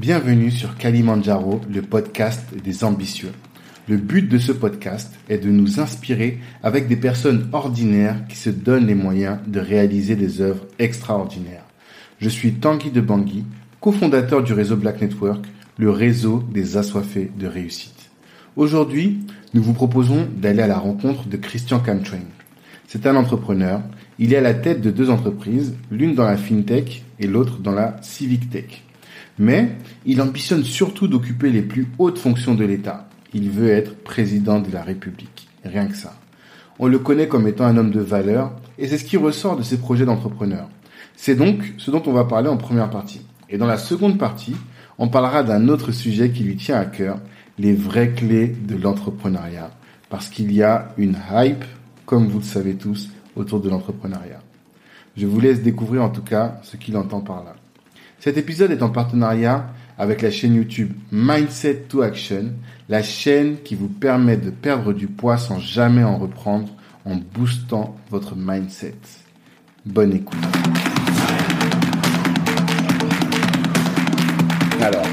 Bienvenue sur Kalimandjaro, le podcast des ambitieux. Le but de ce podcast est de nous inspirer avec des personnes ordinaires qui se donnent les moyens de réaliser des œuvres extraordinaires. Je suis Tanguy de Bangui, cofondateur du réseau Black Network, le réseau des assoiffés de réussite. Aujourd'hui, nous vous proposons d'aller à la rencontre de Christian Camtrain. C'est un entrepreneur. Il est à la tête de deux entreprises, l'une dans la fintech et l'autre dans la civic tech. Mais il ambitionne surtout d'occuper les plus hautes fonctions de l'État. Il veut être président de la République. Rien que ça. On le connaît comme étant un homme de valeur et c'est ce qui ressort de ses projets d'entrepreneur. C'est donc ce dont on va parler en première partie. Et dans la seconde partie, on parlera d'un autre sujet qui lui tient à cœur, les vraies clés de l'entrepreneuriat. Parce qu'il y a une hype, comme vous le savez tous, autour de l'entrepreneuriat. Je vous laisse découvrir en tout cas ce qu'il entend par là. Cet épisode est en partenariat avec la chaîne YouTube Mindset to Action, la chaîne qui vous permet de perdre du poids sans jamais en reprendre en boostant votre mindset. Bonne écoute. Alors,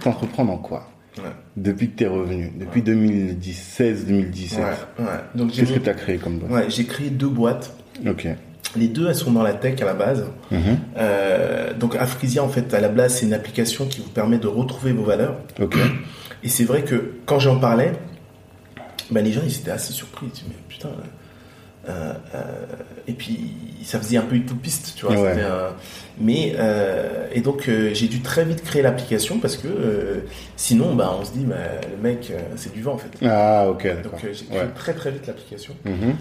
t'entreprends en quoi? Ouais. Depuis que t'es revenu, depuis 2016-2017. Ouais, ouais. Donc j'ai Qu'est-ce que t'as créé comme boîte? Ouais, j'ai créé deux boîtes. Ok. Les deux, elles sont dans la tech à la base. Mhm. Euh, donc Afrisia, en fait, à la base, c'est une application qui vous permet de retrouver vos valeurs. Et c'est vrai que quand j'en parlais, ben, les gens ils étaient assez surpris. Ils disaient, mais putain. euh, euh, et puis ça faisait un peu utopiste, tu vois. Ouais. Mais et donc j'ai dû très vite créer l'application parce que sinon, bah, on se dit, bah, le mec, c'est du vent en fait. Ah, ok. Donc j'ai créé Ouais. très très vite l'application. Mhm.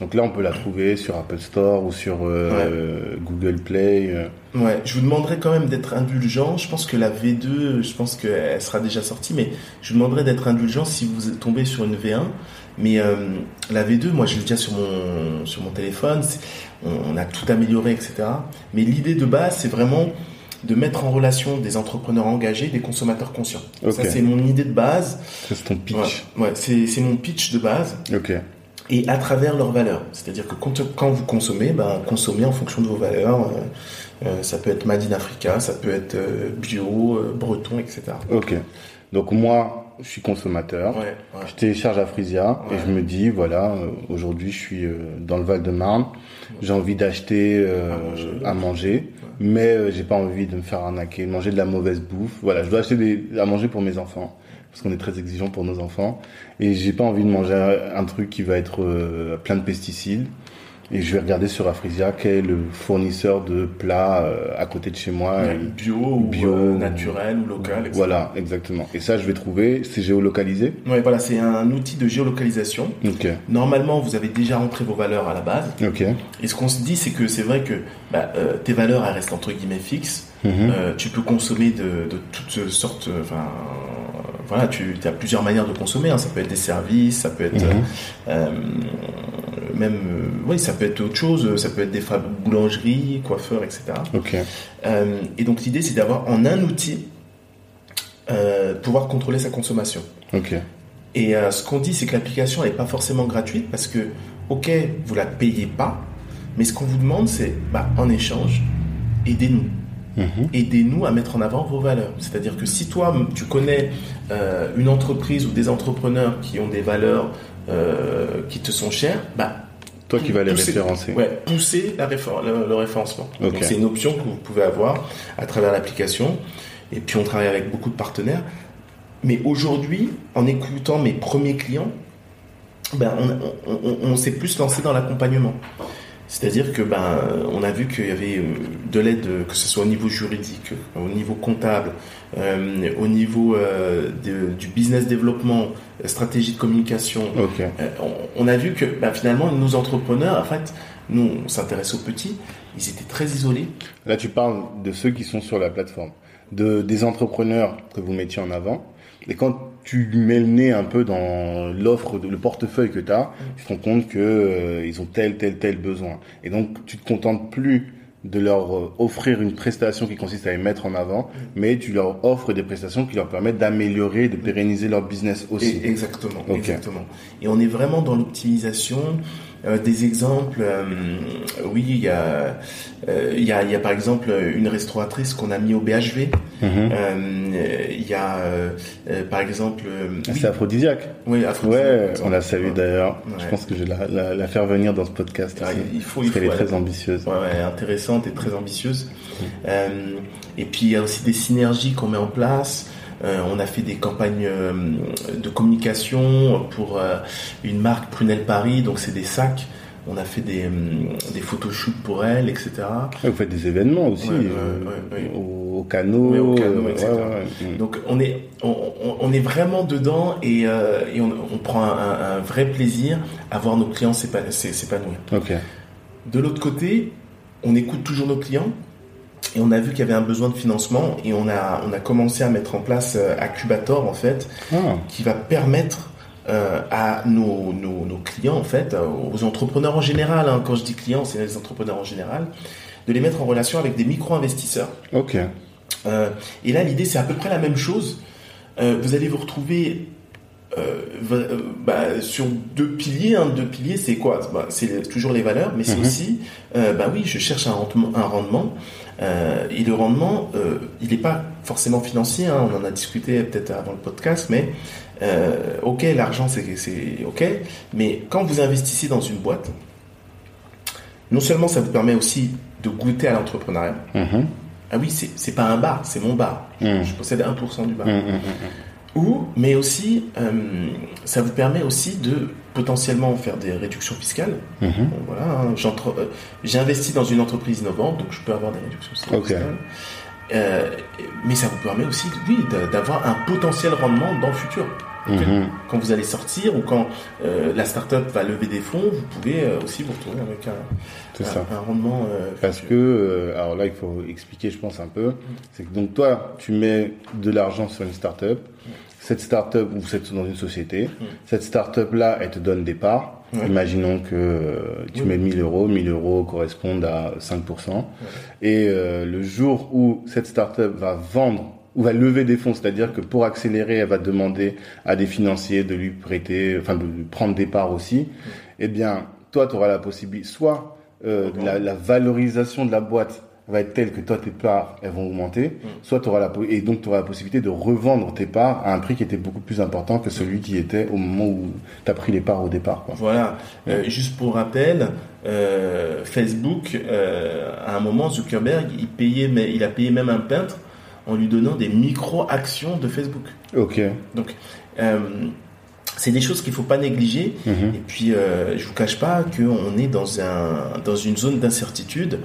Donc là, on peut la trouver sur Apple Store ou sur euh, Google Play. euh. Ouais, je vous demanderai quand même d'être indulgent. Je pense que la V2, je pense qu'elle sera déjà sortie, mais je vous demanderai d'être indulgent si vous tombez sur une V1. Mais euh, la V2, moi, je l'ai déjà sur mon sur mon téléphone. On, on a tout amélioré, etc. Mais l'idée de base, c'est vraiment de mettre en relation des entrepreneurs engagés, des consommateurs conscients. Ça, c'est mon idée de base. C'est ton pitch. Ouais, ouais, c'est c'est mon pitch de base. Ok. Et à travers leurs valeurs. C'est-à-dire que quand, vous consommez, ben, consommez en fonction de vos valeurs. Euh, euh, ça peut être Made in Africa, ça peut être euh, bio, breton, etc. Ok. Donc moi, je suis consommateur. Ouais, ouais. Je télécharge Afrisia et Ouais. je me dis, voilà, aujourd'hui, je suis dans le Val-de-Marne. J'ai envie d'acheter euh, À manger. à manger, mais j'ai pas envie de me faire arnaquer, de manger de la mauvaise bouffe. Voilà, je dois acheter des, à manger pour mes enfants parce qu'on est très exigeant pour nos enfants et j'ai pas envie de manger un, truc qui va être euh, plein de pesticides. Et je vais regarder sur Afrisia quel est le fournisseur de plats euh, à côté de chez moi. Bio, ou bio, euh, naturel ou local, etc. Voilà, exactement. Et ça, je vais trouver, c'est géolocalisé. Ouais, voilà, c'est un outil de géolocalisation. Ok, Normalement, vous avez déjà rentré vos valeurs à la base. ok. Et ce qu'on se dit, c'est que c'est vrai que bah, euh, tes valeurs, elles restent entre guillemets fixes. Mhm. Tu peux consommer de, de toutes sortes. Enfin, voilà, tu as plusieurs manières de consommer. hein. Ça peut être des services, ça peut être Mhm. euh, même, euh, oui, ça peut être autre chose. Ça peut être des boulangeries, coiffeurs, etc. Euh, et donc l'idée, c'est d'avoir en un outil pouvoir contrôler sa consommation. Et ce qu'on dit, c'est que l'application n'est pas forcément gratuite parce que, ok, vous la payez pas, mais ce qu'on vous demande, c'est, bah, en échange, aidez-nous. Mhm. Aidez-nous à mettre en avant vos valeurs. C'est-à-dire que si toi, tu connais euh, une entreprise ou des entrepreneurs qui ont des valeurs euh, qui te sont chères, bah, Toi qui vas les Pousser- référencer. ouais, pousser la réfor- le, le référencement. Donc c'est une option que vous pouvez avoir à travers l'application. Et puis on travaille avec beaucoup de partenaires. Mais aujourd'hui, en écoutant mes premiers clients, ben on, on- on- on s'est plus lancé dans l'accompagnement. C'est-à-dire que ben on a vu qu'il y avait euh, de l'aide, euh, que ce soit au niveau juridique, euh, au niveau comptable, euh, au niveau euh, de- du business développement, stratégie de communication, Ok. euh, on, on a vu que bah, finalement nos entrepreneurs, en fait, nous on s'intéresse aux petits, ils étaient très isolés. Là, tu parles de ceux qui sont sur la plateforme, de des entrepreneurs que vous mettiez en avant. Et quand tu mets le nez un peu dans l'offre, de- le portefeuille que tu as, tu te rends compte que euh, ils ont tel, tel, tel besoin. Et donc, tu te contentes plus de leur euh, offrir une prestation qui consiste à les mettre en avant, mais tu leur offres des prestations qui leur permettent d'améliorer, de pérenniser leur business aussi. Exactement, exactement. Et on est vraiment dans l'optimisation des exemples, euh, oui, il y a, euh, il y a, il y a par exemple une restauratrice qu'on a mis au BHV. Mhm. Euh, il y a, euh, euh, par exemple, euh, oui, C'est aphrodisiaque. oui, aphrodisiaque, Ouais, on l'a salué d'ailleurs. Je pense que je vais la, la, la faire venir dans ce podcast. Aussi, il faut, parce il qu'elle est faut, très ambitieuse. Ouais, intéressante et très ambitieuse. Euh, et puis il y a aussi des synergies qu'on met en place. Euh, on a fait des campagnes euh, de communication pour euh, une marque Prunelle Paris, donc c'est des sacs. On a fait des, des photoshoots pour elle, etc. Ouais, Vous faites des événements aussi, Ouais, ouais, ouais, ouais. Au, au canot. Ouais, au canot, etc. Donc on est, on, on- on est vraiment dedans et, et on, on prend un, vrai plaisir à voir nos clients s'épa- s'é- s'épanouir. De l'autre côté, on écoute toujours nos clients et on a vu qu'il y avait un besoin de financement et on a, on a commencé à mettre en place euh, Accubator en fait, Ah, qui va permettre euh, à nos, nos, nos clients en fait, euh, aux entrepreneurs en général, hein, quand je dis clients, c'est les entrepreneurs en général, de les mettre en relation avec des micro-investisseurs. ok. Euh, et là, l'idée, c'est à peu près la même chose. Euh, vous allez vous retrouver bah, sur deux piliers. hein. Deux piliers, c'est quoi? Bah, C'est toujours les valeurs, mais c'est Mhm. aussi, bah oui, je cherche un rendement. Un rendement euh, et le rendement, euh, il n'est pas forcément financier. hein. on en a discuté peut-être avant le podcast, mais euh, ok, l'argent, c'est ok. Mais quand vous investissez dans une boîte, non seulement ça vous permet aussi de goûter à l'entrepreneuriat. Mhm. Ah oui, c'est pas un bar, c'est mon bar. Mhm. Je possède 1% du bar. Mhm, mhm. Ou, mais aussi, euh, ça vous permet aussi de potentiellement faire des réductions fiscales. Mhm. Bon, voilà, hein, j'entre- euh, j'ai investi dans une entreprise innovante, donc je peux avoir des réductions fiscales. Euh, mais ça vous permet aussi, oui, d'a- d'avoir un potentiel rendement dans le futur. Mhm. Quand vous allez sortir ou quand la startup va lever des fonds, vous pouvez aussi vous retrouver avec un, C'est un- ça. un rendement. Parce que, alors là, il faut expliquer, je pense, un peu. C'est que donc toi, tu mets de l'argent sur une start-up. Cette start-up, vous êtes dans une société. Cette start-up-là, elle te donne des parts. Ouais. Imaginons que euh, tu Oui. mets 1000 euros. 1000 euros correspondent à 5%. Et euh, le jour où cette start-up va vendre ou va lever des fonds, c'est-à-dire que pour accélérer, elle va demander à des financiers de lui prêter, enfin de lui prendre des parts aussi, eh bien, toi, tu auras la possibilité, soit euh, la, la valorisation de la boîte va être telle que toi, tes parts, elles vont augmenter, soit tu auras la, et donc tu auras la possibilité de revendre tes parts à un prix qui était beaucoup plus important que celui qui était au moment où tu as pris les parts au départ. Quoi. Voilà. Euh, juste pour rappel, euh, Facebook, euh, à un moment, Zuckerberg, il payait, mais il a payé même un peintre en lui donnant des micro-actions de Facebook. Ok. Donc, c'est des choses qu'il faut pas négliger. Mhm. Et puis, je vous cache pas qu'on est dans un dans une zone d'incertitude.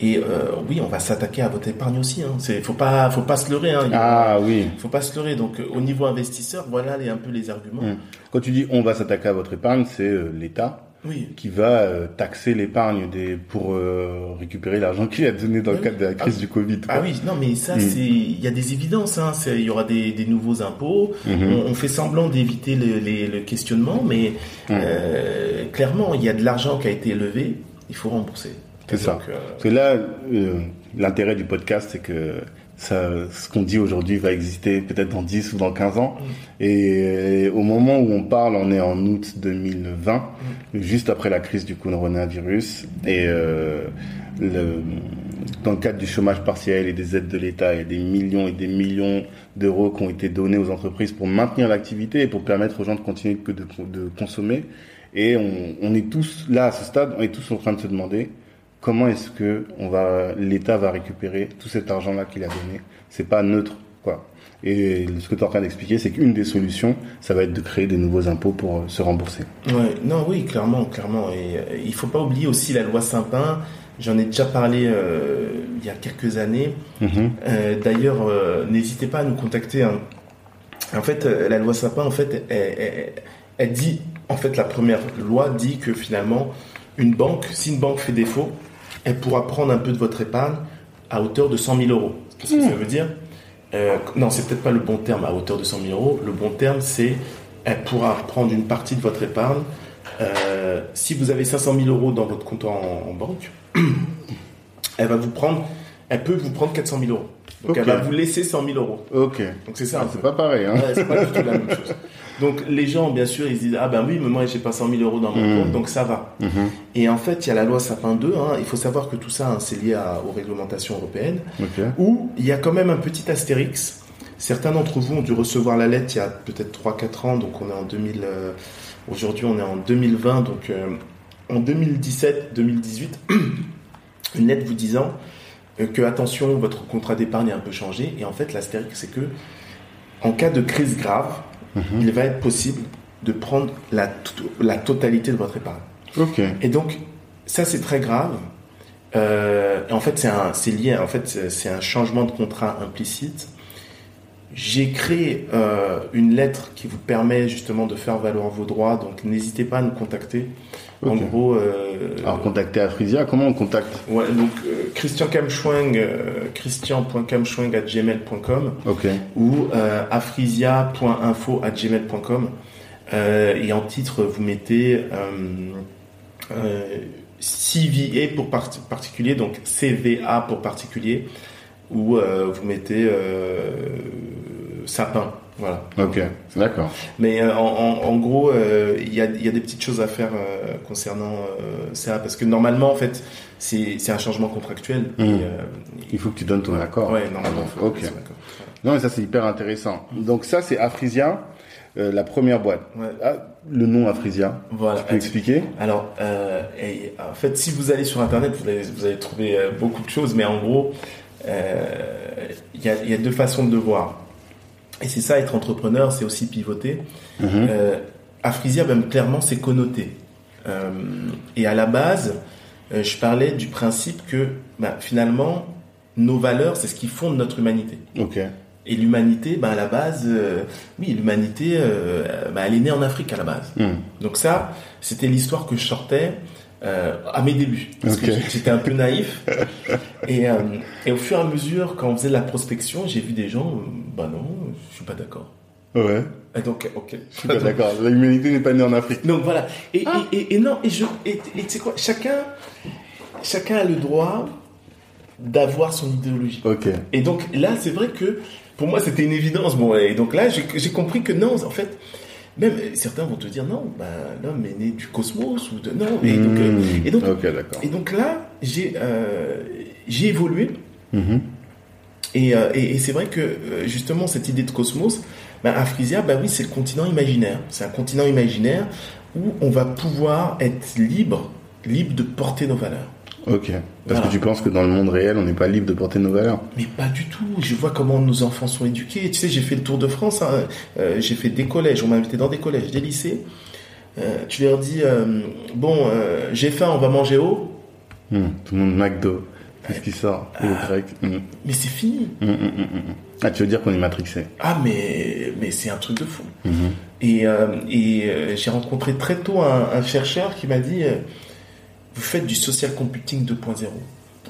Et euh, oui, on va s'attaquer à votre épargne aussi. Hein. C'est, faut pas, faut pas se leurrer. Hein. Ah oui. faut pas se leurrer. Donc, euh, au niveau investisseur, voilà les, un peu les arguments. Mhm. Quand tu dis on va s'attaquer à votre épargne, c'est euh, l'État Oui. qui va euh, taxer l'épargne des pour euh, récupérer l'argent qu'il a donné dans le cadre de la crise Ah. du Covid. quoi. Ah oui, non, mais ça, Mm. c'est, il y a des évidences. Hein. Il y aura des, des nouveaux impôts. Mhm. On, on fait semblant d'éviter le, les- le questionnement, mais Mm. euh, clairement, il y a de l'argent qui a été levé. Il faut rembourser. C'est ça. Euh, Parce que là, euh, l'intérêt du podcast, c'est que ça, ce qu'on dit aujourd'hui va exister peut-être dans 10 ou dans 15 ans. Et, au moment où on parle, on est en août 2020, juste après la crise du coronavirus. Et euh, le, dans le cadre du chômage partiel et des aides de l'État, il y a des millions et des millions d'euros qui ont été donnés aux entreprises pour maintenir l'activité et pour permettre aux gens de continuer de, de consommer. Et on, on est tous là à ce stade, on est tous en train de se demander comment est-ce que on va, l'État va récupérer tout cet argent-là qu'il a donné? C'est pas neutre, quoi. Et ce que tu es en train d'expliquer, c'est qu'une des solutions, ça va être de créer des nouveaux impôts pour euh, se rembourser. Ouais, non, oui, clairement, clairement. Et euh, il faut pas oublier aussi la loi Saint-Pin. J'en ai déjà parlé euh, il y a quelques années. Mhm. Euh, D'ailleurs, n'hésitez pas à nous contacter. hein. En fait, la loi Sapin, en fait, elle, elle- elle dit, en fait, la première loi dit que finalement, une banque, si une banque fait défaut, elle pourra prendre un peu de votre épargne à hauteur de 100 000 euros. Qu'est-ce que ça veut dire Euh, Non, c'est peut-être pas le bon terme à hauteur de 100 000 euros. Le bon terme, c'est elle pourra prendre une partie de votre épargne. Euh, si vous avez 500 000 euros dans votre compte en, en banque, elle va vous prendre, elle peut vous prendre 400 000 euros. Donc elle va vous laisser 100 000 euros. Ok. Donc c'est ça. Ah, c'est pas pareil, hein. Ouais, c'est pas du tout la même chose. Donc les gens, bien sûr, ils se disent ah ben oui, mais moi j'ai pas 100 000 euros dans mon Mhm. compte, donc ça va. Mhm. Et en fait, il y a la loi Sapin 2. hein. Il faut savoir que tout ça, hein, c'est lié à- aux réglementations européennes, Ok. où il y a quand même un petit astérix. Certains d'entre vous ont dû recevoir la lettre il y a peut-être 3-4 ans, donc on est en 2000. euh, Aujourd'hui, on est en 2020, donc euh, en 2017-2018, une lettre vous disant euh, que attention, votre contrat d'épargne a un peu changé. Et en fait, l'astérix, c'est que en cas de crise grave, Mhm. il va être possible de prendre la, to- la totalité de votre épargne. Ok. Et donc, ça, c'est très grave. Euh, en fait, c'est lié. En fait, c'est c'est un changement de contrat implicite. J'ai créé euh, une lettre qui vous permet justement de faire valoir vos droits. Donc, n'hésitez pas à nous contacter. En gros, euh, Alors, contacter Afrisia, comment on contacte ouais, donc euh, Christian euh, ou euh, afrisia.info@gmail.com euh, et en titre vous mettez euh, euh, CVA pour part- particulier donc CVA pour particulier ou euh, vous mettez euh, sapin voilà Ok. D'accord. mais euh, en, en- gros euh, il y, a, y a des petites choses à faire euh, concernant euh, ça parce que normalement en fait c'est c'est un changement contractuel Mhm. et, euh, Il faut que tu donnes ton accord. ouais normalement faut- Ok. d'accord. Non, mais ça, c'est hyper intéressant. Donc, ça, c'est Afrisia, euh, la première boîte. Ouais. Ah, le nom Afrisia. voilà Tu peux expliquer Alors, euh, et, en fait, si vous allez sur Internet, vous allez, vous allez trouver euh, beaucoup de choses, mais en gros, euh, il y, a, y a deux façons de le voir. Et c'est ça, être entrepreneur, c'est aussi pivoter. Mhm. Euh, Afrisia, même clairement, c'est connoté. Euh, et à la base, euh, je parlais du principe que bah, finalement, nos valeurs, c'est ce qui fonde notre humanité. Ok. Et l'humanité, bah, à la base, euh, oui, l'humanité, euh, bah, elle est née en Afrique à la base. Hmm. Donc ça, c'était l'histoire que je sortais euh, à mes débuts. Parce que j'étais un peu naïf. et, euh, et au fur et à mesure, quand on faisait de la prospection, j'ai vu des gens, euh, bah non, je suis pas d'accord. Ouais. Et donc, ok. Je suis pas d'accord. L'humanité n'est pas née en Afrique. Donc voilà. Et, Ah. et, et, et non, et je, et, tu sais quoi, chacun, chacun a le droit d'avoir son idéologie. Ok. Et donc là, c'est vrai que pour moi, c'était une évidence. Bon, et donc là, j'ai compris que non, en fait, même euh, certains vont te dire non, bah, l'homme est né du cosmos ou de non. Et donc, euh, Hmm. et donc, Ok, d'accord. et donc là, j'ai euh, j'ai évolué. Mhm. Et, euh, et, et c'est vrai que euh, justement cette idée de cosmos, bah, Afrisia, bah oui, c'est le continent imaginaire. C'est un continent imaginaire où on va pouvoir être libre, libre de porter nos valeurs. Ok. Parce Voilà. que tu penses que dans le monde réel, on n'est pas libre de porter nos valeurs. Mais pas du tout. Je vois comment nos enfants sont éduqués. Tu sais, j'ai fait le tour de France. hein. Euh, j'ai fait des collèges. On m'a invité dans des collèges, des lycées. Euh, tu leur dis euh, bon, j'ai faim, on va manger haut. Hmm. Tout le monde McDo. Qu'est-ce qui sort? Ah. grec? Hmm. Mais c'est fini. Hmm. Ah, tu veux dire qu'on est matrixé? Ah, mais mais c'est un truc de fou. Mhm. Et, et j'ai rencontré très tôt un, un chercheur qui m'a dit vous faites du social computing 2.0.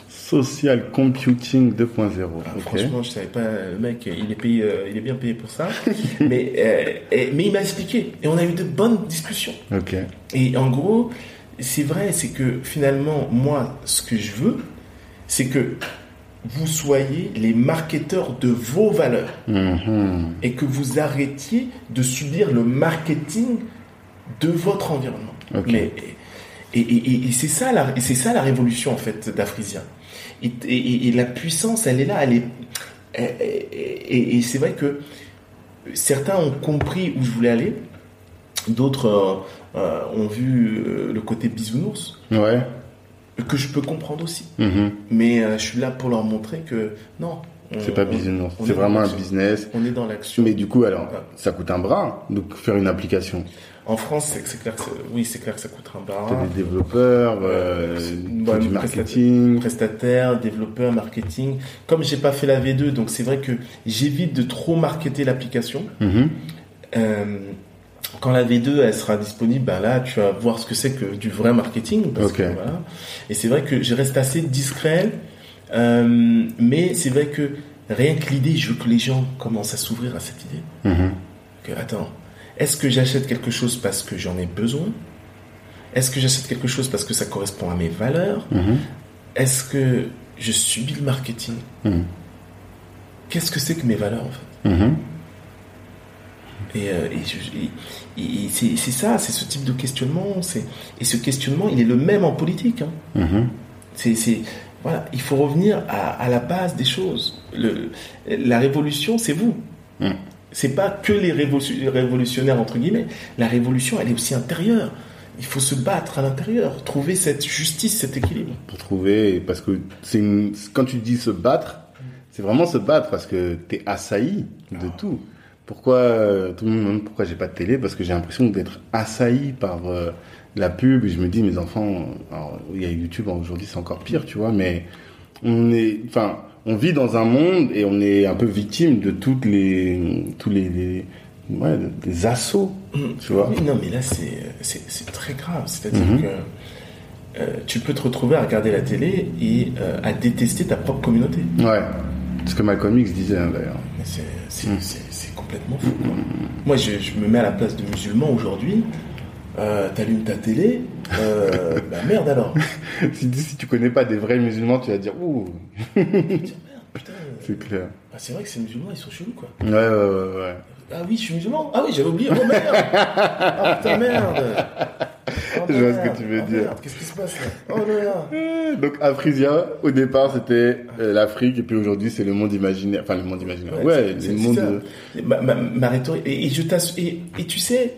Social Computing 2.0. Ah. Franchement, je savais pas, le mec, il est payé, euh, il est bien payé pour ça. mais euh, et- mais il m'a expliqué et on a eu de bonnes discussions. Ok. Et en gros, c'est vrai, c'est que finalement, moi, ce que je veux, c'est que vous soyez les marketeurs de vos valeurs Mhm. et que vous arrêtiez de subir le marketing de votre environnement. Ok. Mais, et et, et, et c'est ça, la- c'est ça la révolution en fait d'Afrisia. Et, la puissance, elle est là, elle est. Et, c'est vrai que certains ont compris où je voulais aller, d'autres euh, euh, ont vu euh, le côté bisounours, Ouais. que je peux comprendre aussi. Mhm. Mais je suis là pour leur montrer que non. on- C'est pas business. C'est est vraiment un business. On est dans l'action. Mais du coup, alors, Ouais. ça coûte un bras, donc faire une application. En France, c'est clair que oui, c'est clair que ça coûtera un T'as bras. des développeurs, euh, t'as bonne du marketing. Prestataire, développeur, marketing. Comme j'ai pas fait la V2, donc c'est vrai que j'évite de trop marketer l'application. Mhm. Euh, quand la V2 elle sera disponible, ben là tu vas voir ce que c'est que du vrai marketing. Parce Ok. que, voilà. Et c'est vrai que je reste assez discret, euh, mais c'est vrai que rien que l'idée, je veux que les gens commencent à s'ouvrir à cette idée. Mhm. Que, attends, est-ce que j'achète quelque chose parce que j'en ai besoin? Est-ce que j'achète quelque chose parce que ça correspond à mes valeurs? Mhm. Est-ce que je subis le marketing? Mhm. qu'est-ce que c'est que mes valeurs en fait? Mhm. Et, euh, et et- c'est ça, c'est ce type de questionnement. Et ce questionnement, il est le même en politique. hein. C'est, c'est- voilà, il faut revenir à, à la base des choses. Le, la révolution, c'est vous. Mm. C'est pas que les révolution- les révolutionnaires entre guillemets. La révolution, elle est aussi intérieure. Il faut se battre à l'intérieur, trouver cette justice, cet équilibre. Pour trouver, parce que c'est une- quand tu dis se battre, c'est vraiment se battre parce que t'es assailli de tout. Pourquoi euh, tout le monde me demande pourquoi j'ai pas de télé? Parce que j'ai l'impression d'être assailli par euh, la pub et je me dis mes enfants, alors, il y a YouTube aujourd'hui c'est encore pire, tu vois, mais on est, enfin, on vit dans un monde et on est un peu victime de toutes les, tous les, les- ouais, des assauts, tu vois. Oui, non, mais là, c'est, très grave. C'est-à-dire Mhm. que euh, tu peux te retrouver à regarder la télé et euh, à détester ta propre communauté. Ouais, ce que Malcolm X disait hein, d'ailleurs. Mais c'est, Mm. complètement fou. quoi. Moi, je, je me mets à la place de musulmans aujourd'hui. Euh, t'allumes ta télé, euh, bah merde alors. si, si tu connais pas des vrais musulmans, tu vas dire ouh, c'est clair. ah, c'est vrai que ces musulmans, ils sont chelous quoi. Ouais, ouais, ouais, ouais. Ah oui, je suis musulman. Ah oui, j'avais oublié. Oh merde. Ah putain, merde. Oh, Je vois ce merde. que tu veux Oh, dire. merde, Qu'est-ce qui se passe là? Oh là là. Donc Afrisia, au départ, c'était euh, l'Afrique, et puis aujourd'hui, c'est le monde imaginaire. Enfin, le monde imaginaire. Ouais, c'est- le monde. de- Ma, ma, ma rhétorique, et, et je et, et tu sais,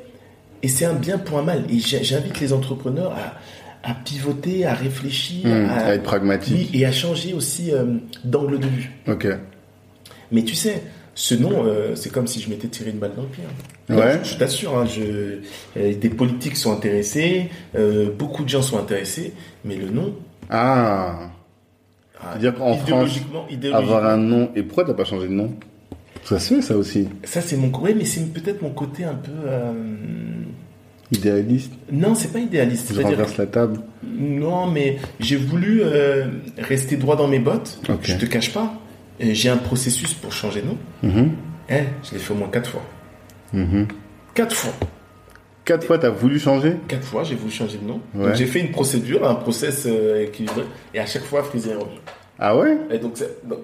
et c'est un bien pour un mal. Et j'invite les entrepreneurs à, à pivoter, à réfléchir, Hum, à, à être pragmatique. et à changer aussi euh, d'angle de vue. Ok. Mais tu sais, ce nom, euh, c'est comme si je m'étais tiré une balle dans le pied. hein. Ouais. Je, je t'assure, hein, je, euh, des politiques sont intéressés, beaucoup de gens sont intéressés, mais le nom. Ah, ah, C'est-à-dire qu'en France, idéologiquement, avoir un nom. Et pourquoi t'as pas changé de nom? Ça se fait, ça aussi. ça c'est mon, ouais, mais c'est peut-être mon côté un peu. euh, Idéaliste. Non, c'est pas idéaliste. Je renverse la table. Non, mais j'ai voulu euh, rester droit dans mes bottes. Ok. Je te cache pas. J'ai un processus pour changer de nom. Eh, je l'ai fait au moins quatre fois. mhm. Quatre fois. Quatre fois, t'as voulu changer? Quatre fois, j'ai voulu changer de nom. Ouais. J'ai fait une procédure, un process euh, équilibré. Et à chaque fois, Freezer est revenu. Ah ouais? Et donc, c'est- donc,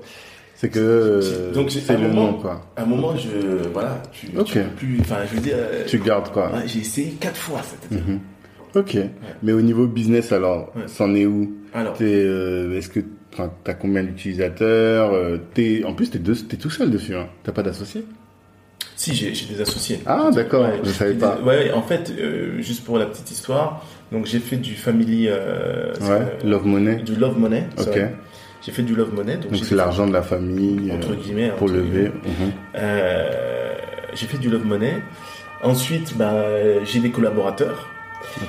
C'est que euh, Donc, c'est le moment- nom, quoi. à un moment, je. Voilà, tu, tu Ok. peux plus. Enfin, je veux dire. euh, Tu gardes, quoi. ouais, j'ai essayé quatre fois, c'est-à-dire. Mhm. Ok. Mais au niveau business, alors, Ouais. c'en est où? Alors, euh, est-ce que t'as combien d'utilisateurs en plus, t'es, deux, t'es tout seul dessus. Hein. T'as pas d'associé si, j'ai des associés. Ah, d'accord. Ouais, je savais pas. des- Ouais, en fait, euh, juste pour la petite histoire, donc j'ai fait du family. euh, Ouais. euh, Love money. Du love money. Ok. J'ai fait du love money. Donc, c'est l'argent de la famille Entre euh, guillemets. pour entre lever. guillemets. Mhm. Euh, j'ai fait du love money. Ensuite, bah, j'ai des collaborateurs.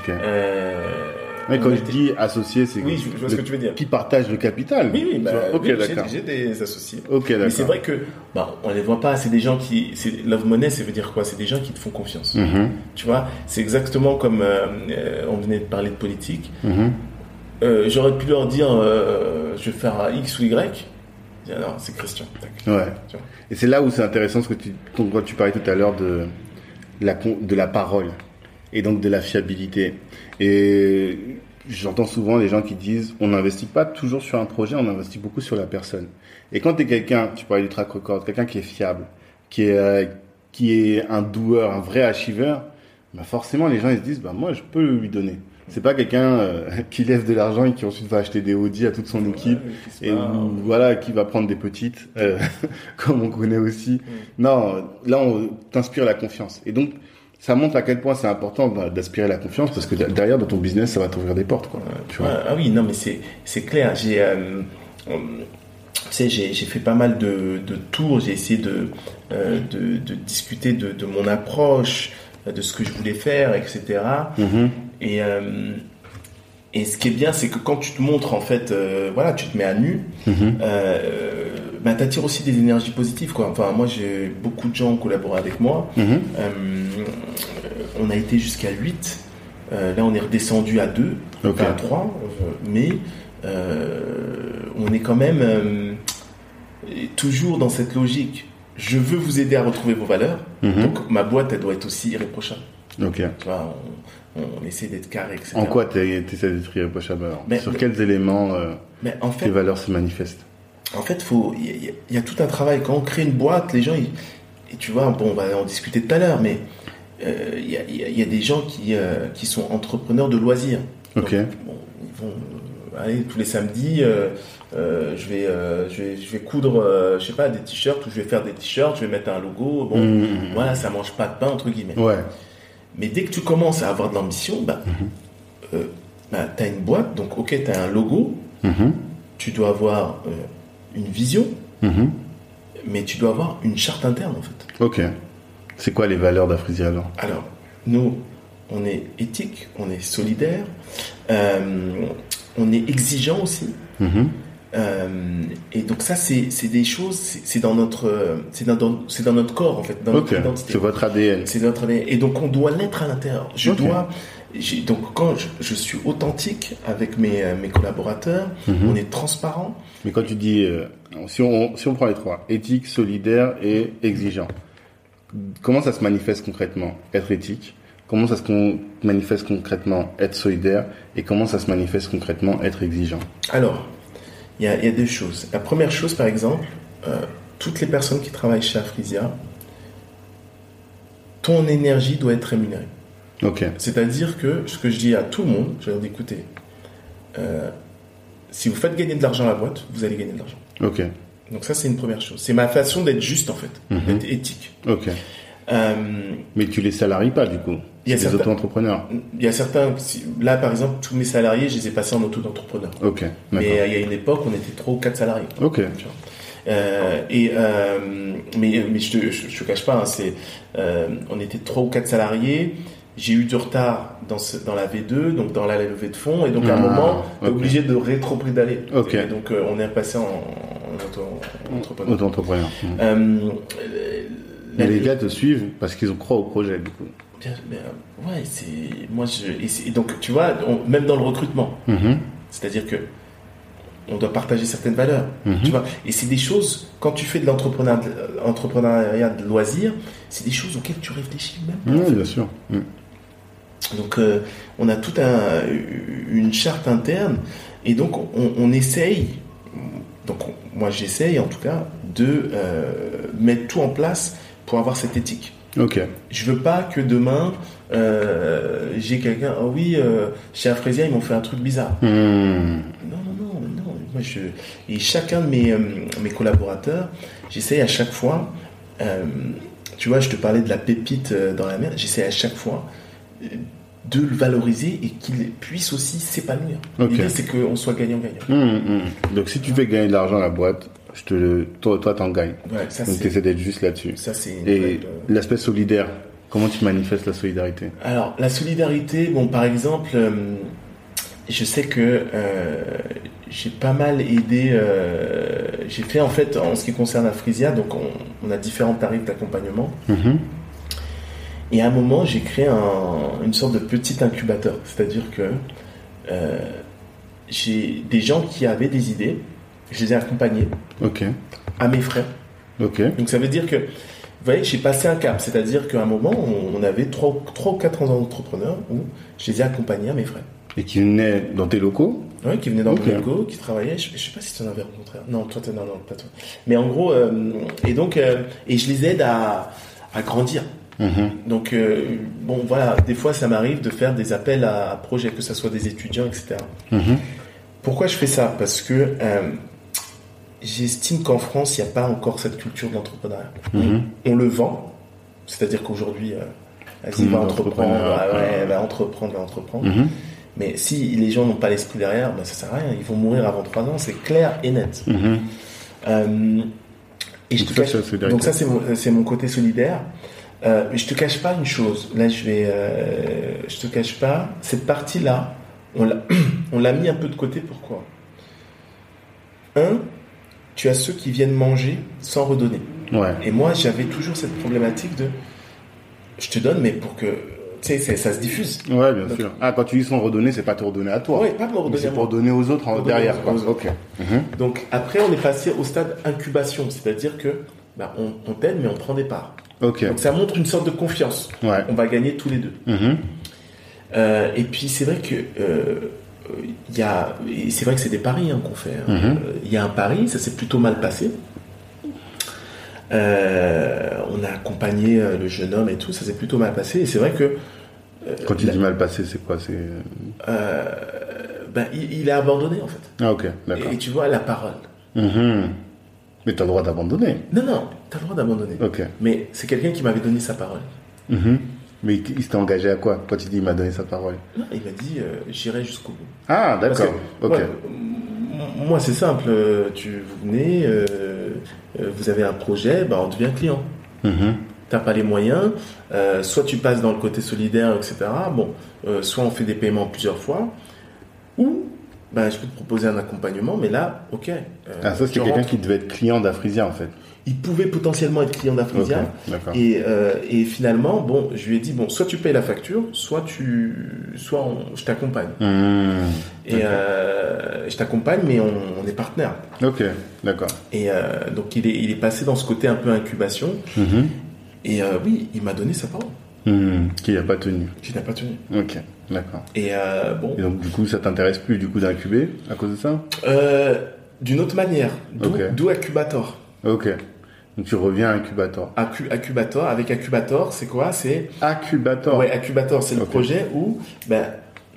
Euh, Mais quand je été- dis associé, c'est Oui, je, vois ce que tu veux dire. qui partage le capital. Oui, oui, bah, vois ok, oui, j'ai- d'accord. j'ai des associés. Ok, Mais c'est vrai que, bah, on les voit pas. C'est des gens qui, love money, ça veut dire quoi? C'est des gens qui te font confiance. Mhm, Tu vois, c'est exactement comme euh, on venait de parler de politique. mhm. Euh, J'aurais pu leur dire, euh, je vais faire un X ou Y. Ah non, c'est Christian. Ouais. Tu vois. Et c'est là où c'est intéressant ce que tu, tu parlais tout à l'heure de la, de la parole et donc de la fiabilité. Et j'entends souvent les gens qui disent on n'investit pas toujours sur un projet, on investit beaucoup sur la personne. Et quand tu es quelqu'un, tu parlais du track record, quelqu'un qui est fiable, qui est, euh, qui est un doueur, un vrai achiever, bah forcément les gens ils se disent bah moi je peux lui donner. C'est pas quelqu'un euh, qui lève de l'argent et qui ensuite va acheter des Audi à toute son équipe Ouais, et où, voilà qui va prendre des petites euh, comme on connaît aussi. Non là on t'inspire la confiance. Et donc ça montre à quel point c'est important bah, d'aspirer la confiance parce que de- derrière dans ton business ça va t'ouvrir des portes quoi tu vois. Ouais, ah oui, non, mais c'est c'est clair. J'ai, euh, tu sais, j'ai fait pas mal de, de tours. J'ai essayé de, euh, de, de discuter de, de mon approche, de ce que je voulais faire, etc. Mhm. Et, euh, et ce qui est bien, c'est que quand tu te montres, en fait, euh, voilà, tu te mets à nu, Mhm. euh, bah, t'attires aussi des énergies positives, quoi. Enfin, moi, j'ai beaucoup de gens collaboré avec moi. Mhm. Euh, on a été jusqu'à 8. Euh, là, on est redescendu à 2, Ok. à 3. mais on est quand même toujours dans cette logique. Je veux vous aider à retrouver vos valeurs. Mhm. Donc, ma boîte, elle doit être aussi irréprochable. ok Tu vois, on, on essaie d'être carré, etc. en quoi t'es t'essaies d'être irréprochable alors Mais- sur mais- quels éléments euh, Mais en tes fait, valeurs se manifestent? En fait, il y, a- il y a tout un travail. Quand on crée une boîte, les gens, ils- et tu vois, bon, on va en discuter tout à l'heure, mais euh, il y, a, il y a- il y a des gens qui, euh, qui sont entrepreneurs de loisirs. Ok. Donc, bon, ils vont aller tous les samedis. euh, euh, je vais, euh, je vais, je vais coudre, je sais pas, des t-shirts ou je vais faire des t-shirts. Je vais mettre un logo. Bon, Mhm. voilà, ça mange pas de pain entre guillemets. Ouais. Mais dès que tu commences à avoir de l'ambition, bah, euh, bah, tu as une boîte, donc ok, tu as un logo, tu dois avoir une vision, mais tu dois avoir une charte interne en fait. Ok. C'est quoi les valeurs d'Afrisia alors? Alors, nous, on est éthique, on est solidaire, euh, on est exigeant aussi. Mhm. Euh, et donc ça, c'est des choses, c'est dans notre, c'est dans, dans- notre corps en fait, dans notre identité. C'est votre ADN. C'est notre ADN. Et donc on doit l'être à l'intérieur. Je dois. Donc quand je, je suis authentique avec mes, euh, mes collaborateurs, Mhm. on est transparent. Mais quand tu dis, euh, si, on, si on prend les trois, éthique, solidaire et exigeant, comment ça se manifeste concrètement Être éthique? Comment ça se con- manifeste concrètement Être solidaire Et comment ça se manifeste concrètement Être exigeant? Alors, il y a, il y a deux choses. La première chose, par exemple, euh, toutes les personnes qui travaillent chez Afrisia, ton énergie doit être rémunérée. C'est-à-dire que ce que je dis à tout le monde, je leur dis écoutez, euh, si vous faites gagner de l'argent à la boîte, vous allez gagner de l'argent. Ok. Donc ça, c'est une première chose. C'est ma façon d'être juste, en fait, Mhm. d'être éthique. Ok. Euh, Mais tu les salaries pas du coup? Il y a des certains- auto-entrepreneurs. Il y a certains, là par exemple, tous mes salariés, je les ai passés en auto-entrepreneur. Ok. Mais euh, il y a une époque, on était trois ou quatre salariés. Ok. Tu vois. Euh, et euh, mais mais je te, je, je te cache pas, hein, c'est euh, on était trois ou quatre salariés. J'ai eu du retard dans ce, dans la V2, donc dans la levée de fonds, et donc à un Ah, moment, t'es ok. obligé de rétro-pédaler. Ok. Et donc on est repassé en, en auto-entrepreneur. Auto-entrepreneur. Les gars te suivent parce qu'ils ont croient au projet du coup. Ouais, c'est moi je et, donc tu vois, on- même dans le recrutement, Mhm. c'est-à-dire que on doit partager certaines valeurs, Mhm. tu vois. Et c'est des choses quand tu fais de l'entrepreneuriat, entrepreneuriat de loisirs, c'est des choses auxquelles tu réfléchis même. Oui, bien sûr. Mhm. Donc euh, on a toute un, une charte interne et donc on, on essaye, donc on- moi j'essaye en tout cas de euh, mettre tout en place pour avoir cette éthique. Ok. Je veux pas que demain euh, j'ai quelqu'un. Ah oui, euh, chez Afrésia ils m'ont fait un truc bizarre. Mhm. Non, non, non, non. Moi, je... Et chacun de mes, euh, mes collaborateurs, j'essaye à chaque fois. euh, tu vois, je te parlais de la pépite dans la mer. J'essaie à chaque fois de le valoriser et qu'il puisse aussi s'épanouir. Ok. L'idée c'est qu'on soit gagnant-gagnant. Mhm, mhm. Donc si tu fais gagner de l'argent à la boîte, je te le, toi, toi t'en gagnes. Ouais, ça Donc tu c'est. essaies d'être juste là-dessus. Ça c'est. Et euh, l'aspect solidaire, comment tu manifestes la solidarité? Alors, la solidarité, bon, par exemple, euh, je sais que euh, j'ai pas mal aidé. euh, j'ai fait en fait, en ce qui concerne la Frisia, donc on, on a différents tarifs d'accompagnement. Mhm. Et à un moment, j'ai créé un- une sorte de petit incubateur. C'est-à-dire que j'ai des gens qui avaient des idées, je les ai accompagnés Ok. à mes. Ok. Donc ça veut dire que, vous voyez, j'ai passé un cap. C'est-à-dire qu'à un moment, on, on avait trois, trois ou quatre entrepreneurs où je les ai accompagnés à mes frais. Et qui venait dans tes locaux Ouais, qui venaient dans Ok. le logo, qui travaillaient. Je, je sais pas si tu en avais rencontré. Non, toi, non, non, pas toi. Mais en gros, euh, et donc, euh, et je les aide à, à grandir. Mhm. Donc, euh, bon, voilà, des fois, ça m'arrive de faire des appels à, à projets, que ce soit des étudiants, etc. Mhm. Pourquoi je fais ça? Parce que euh, j'estime qu'en France, il n'y a pas encore cette culture de l'entrepreneuriat. Mhm. On le vend, c'est-à-dire qu'aujourd'hui, euh, vas-y, va entreprendre, ah ouais, ouais. va entreprendre, va entreprendre. Mhm. Mais si les gens n'ont pas l'esprit derrière, ben, ça sert à rien. Ils vont mourir avant 3 ans, c'est clair et net. Mhm. Euh, et je Donc te ça, cache- donc ça, c'est mon, c'est mon côté solidaire. Euh, mais je te cache pas une chose. Là, je vais, euh, je te cache pas cette partie-là. On l'a, on l'a mis un peu de côté. Pourquoi? Un, tu as ceux qui viennent manger sans redonner. Ouais. Et moi, j'avais toujours cette problématique de, je te donne, mais pour que, tu sais, ça se diffuse. Ouais, bien Donc- sûr. Ah, quand tu dis sans redonner, c'est pas te redonner à toi. Ouais, pas me redonner c'est pour donner aux autres en- derrière, aux quoi. autres. Ok. Mhm. Donc après, on est passé au stade incubation, c'est-à-dire que bah, on, on t'aide, mais on prend des parts. Ok. Donc ça montre une sorte de confiance. Ouais. On va gagner tous les deux. Mhm. Euh, et puis c'est vrai que euh, il il y a, c'est vrai que c'est des paris hein, qu'on fait. hein. Mhm. Euh, Il y a un pari, ça s'est plutôt mal passé. Euh, on a accompagné euh, le jeune homme et tout, ça s'est plutôt mal passé. Et c'est vrai que Quand tu dis mal passé, c'est quoi C'est euh, ben, il, il a abandonné en fait. ah ok, d'accord. Et, et tu vois la parole. Mhm. Mais tu as le droit d'abandonner. Non, non, t'as le droit d'abandonner. Ok. Mais c'est quelqu'un qui m'avait donné sa parole. Mhm. Mais il il s'était engagé à quoi Quand tu dis il m'a donné sa parole? Non, il m'a dit euh, j'irai jusqu'au bout. Ah d'accord. Ok. moi, c'est simple. euh, Tu, vous venez, euh, vous avez un projet, bah, on devient client. Mhm. T'as pas les moyens, euh, soit tu passes dans le côté solidaire, etc. Bon, soit on fait des paiements plusieurs fois, ou ben, je peux te proposer un accompagnement, mais là, ok. Ah ça c'est quelqu'un qui devait être client d'Afrisia en fait. Il pouvait potentiellement être client. D'accord. Et, euh, et finalement, bon, je lui ai dit bon, soit tu payes la facture, soit tu, soit on- je t'accompagne. Mhm. Et euh, je t'accompagne, mais on, on est partenaire. Ok, d'accord. Et euh, donc il est, il est passé dans ce côté un peu incubation. Mhm. Et oui, il m'a donné sa parole. Mhm. Qui n'a pas tenu. Je n'ai pas tenu. Ok, d'accord. Et bon, Et donc du coup ça t'intéresse plus du coup d'incuber à cause de ça? D'une autre manière, d'où Ok. d'où Accubator. Ok. Donc tu reviens à Incubator. Accubator, avec Accubator, c'est quoi? C'est Incubator. ouais, Accubator, c'est le projet où ben,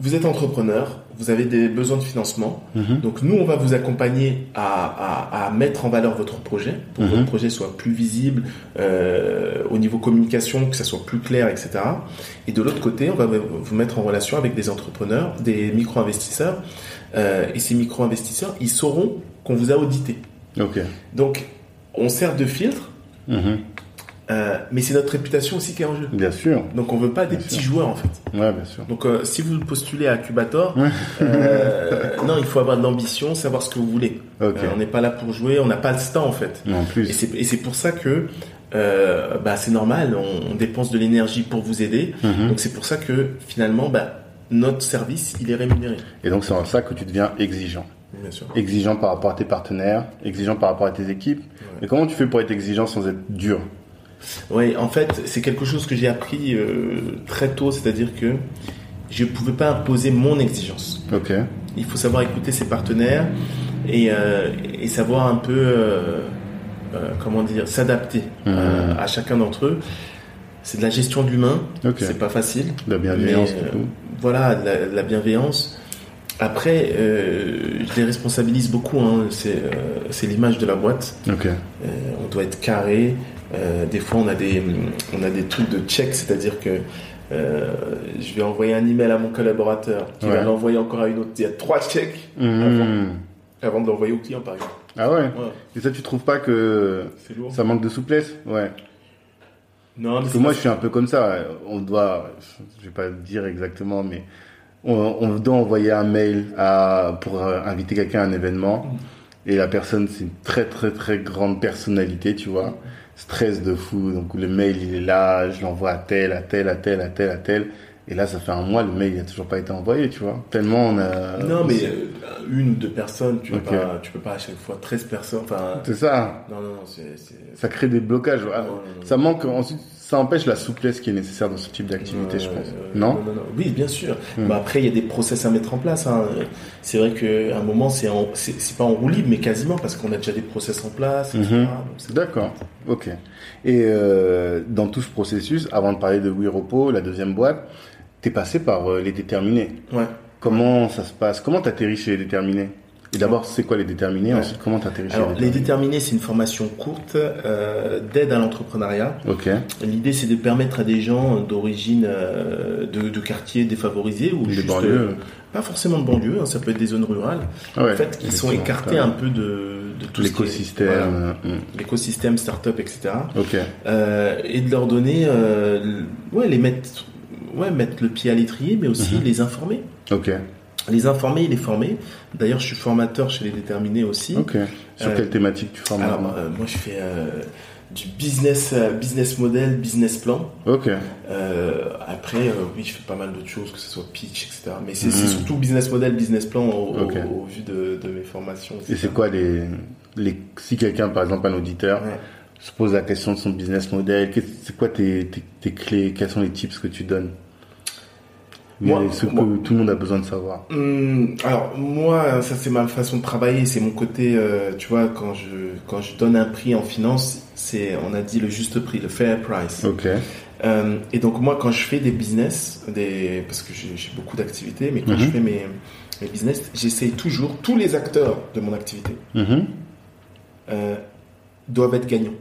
vous êtes entrepreneur, vous avez des besoins de financement. Mhm. Donc nous, on va vous accompagner à, à- à mettre en valeur votre projet pour que Mhm. votre projet soit plus visible euh, au niveau communication, que ça soit plus clair, etc. Et de l'autre côté, on va vous mettre en relation avec des entrepreneurs, des micro-investisseurs. Euh, et ces micro-investisseurs, ils sauront qu'on vous a audité. Ok. Donc, on sert de filtre, Mhm. euh, mais c'est notre réputation aussi qui est en jeu. Bien sûr. Donc, on veut pas des Bien petits sûr. joueurs en fait. Ouais, bien sûr. Donc, euh, si vous postulez à Cubator, euh, non, il faut avoir de l'ambition, savoir ce que vous voulez. On n'est pas là pour jouer, on n'a pas le temps en fait. En plus. et c'est pour ça que euh, bah, c'est normal, on, on dépense de l'énergie pour vous aider. Mhm. Donc c'est pour ça que finalement, bah, notre service, il est rémunéré. Et donc c'est en ça que tu deviens exigeant. Exigeant par rapport à tes partenaires, exigeant par rapport à tes équipes. Et comment tu fais pour être exigeant sans être dur? Oui, en fait, c'est quelque chose que j'ai appris euh, très tôt, c'est-à-dire que je ne pouvais pas imposer mon exigence. Ok. Il faut savoir écouter ses partenaires et, euh, et savoir un peu, euh, comment dire, s'adapter euh, à chacun d'entre eux. C'est de la gestion de l'humain, Ok. c'est pas facile. La bienveillance Mais. Voilà, la bienveillance. Après, euh, je les responsabilise beaucoup. Hein. C'est euh, c'est l'image de la boîte. Euh, on doit être carré. Des fois, on a des, on a des trucs de check, c'est-à-dire que je vais envoyer un email à mon collaborateur qui Ouais. va l'envoyer encore à une autre. Il y a trois checks Mhm. avant de l'envoyer au client, par exemple. Ah ouais. Ouais, Et ça, tu trouves pas que ça manque de souplesse? Ouais. Non, Parce que moi, je suis un peu comme ça. On doit, je vais pas le dire exactement, mais on, on doit envoyer un mail à, pour euh, inviter quelqu'un à un événement. Et la personne, c'est une très, très, très grande personnalité, tu vois. Stress de fou. Donc, le mail, il est là. Je l'envoie à tel, à tel, à tel, à tel, à tel. Et là, ça fait un mois, le mail, il a toujours pas été envoyé, tu vois. Tellement on a. non, mais euh, une ou deux personnes, tu peux pas, tu peux pas à chaque fois 13 personnes. Enfin, C'est ça. non, non, non, c'est, Ça crée des blocages. Ah, non, non. Ça manque, ensuite, ça empêche la souplesse qui est nécessaire dans ce type d'activité, je pense. ouais, non? non, non. Oui, bien sûr. Hmm. Bah, après, il y a des process à mettre en place. hein. C'est vrai qu'à un moment, c'est, en- c'est, c'est pas en roue libre, mais quasiment, parce qu'on a déjà des process en place. Mhm. Donc, D'accord, ok. Et euh, dans tout ce processus, avant de parler de WeRepo, la deuxième boîte, t'es passé par euh, les déterminés. Ouais. Comment ça se passe? Comment t'atterris chez les déterminés? Et d'abord, c'est quoi les déterminés? Ouais. Ensuite, comment chez Alors, les les déterminés? c'est une formation courte euh, d'aide à l'entrepreneuriat. Ok, L'idée, c'est de permettre à des gens d'origine euh, de, de quartiers défavorisés ou Des juste, banlieues. euh, pas forcément de banlieue, hein, ça peut être des zones rurales, Ah ouais, en fait, qui sont Ah un peu de, de tout ce qui est- l'écosystème. voilà, hmm. l'écosystème, start-up, etc. Ok, et de leur donner, ouais, les mettre, ouais, mettre le pied à l'étrier, mais aussi Mhm. les informer. ok, Les informer et les former. D'ailleurs, je suis formateur chez les déterminés aussi. ok. Sur Euh, quelle thématique tu formes Alors, euh, moi, je fais euh, du business, business model, business plan. Ok, Euh, après, euh, oui, je fais pas mal d'autres choses, que ce soit pitch, etc. Mais c'est Mhm. surtout business model, business plan au, au- vu de, de mes formations. et c'est quoi les, les... Si quelqu'un, par exemple, un auditeur, Ouais. se pose la question de son business model, c'est quoi tes, tes, tes clés Quels sont les tips que tu donnes? Moi, ce que tout le monde a besoin de savoir. Hum, alors moi, ça c'est ma façon de travailler, c'est mon côté, euh, tu vois, quand je quand je donne un prix en finance, c'est on a dit le juste prix, le fair price. Ok. Euh, et donc moi, quand je fais des business, des parce que j'ai beaucoup d'activités, mais quand Mhm. je fais mes mes business, j'essaye toujours tous les acteurs de mon activité Mhm. euh, doivent être gagnants.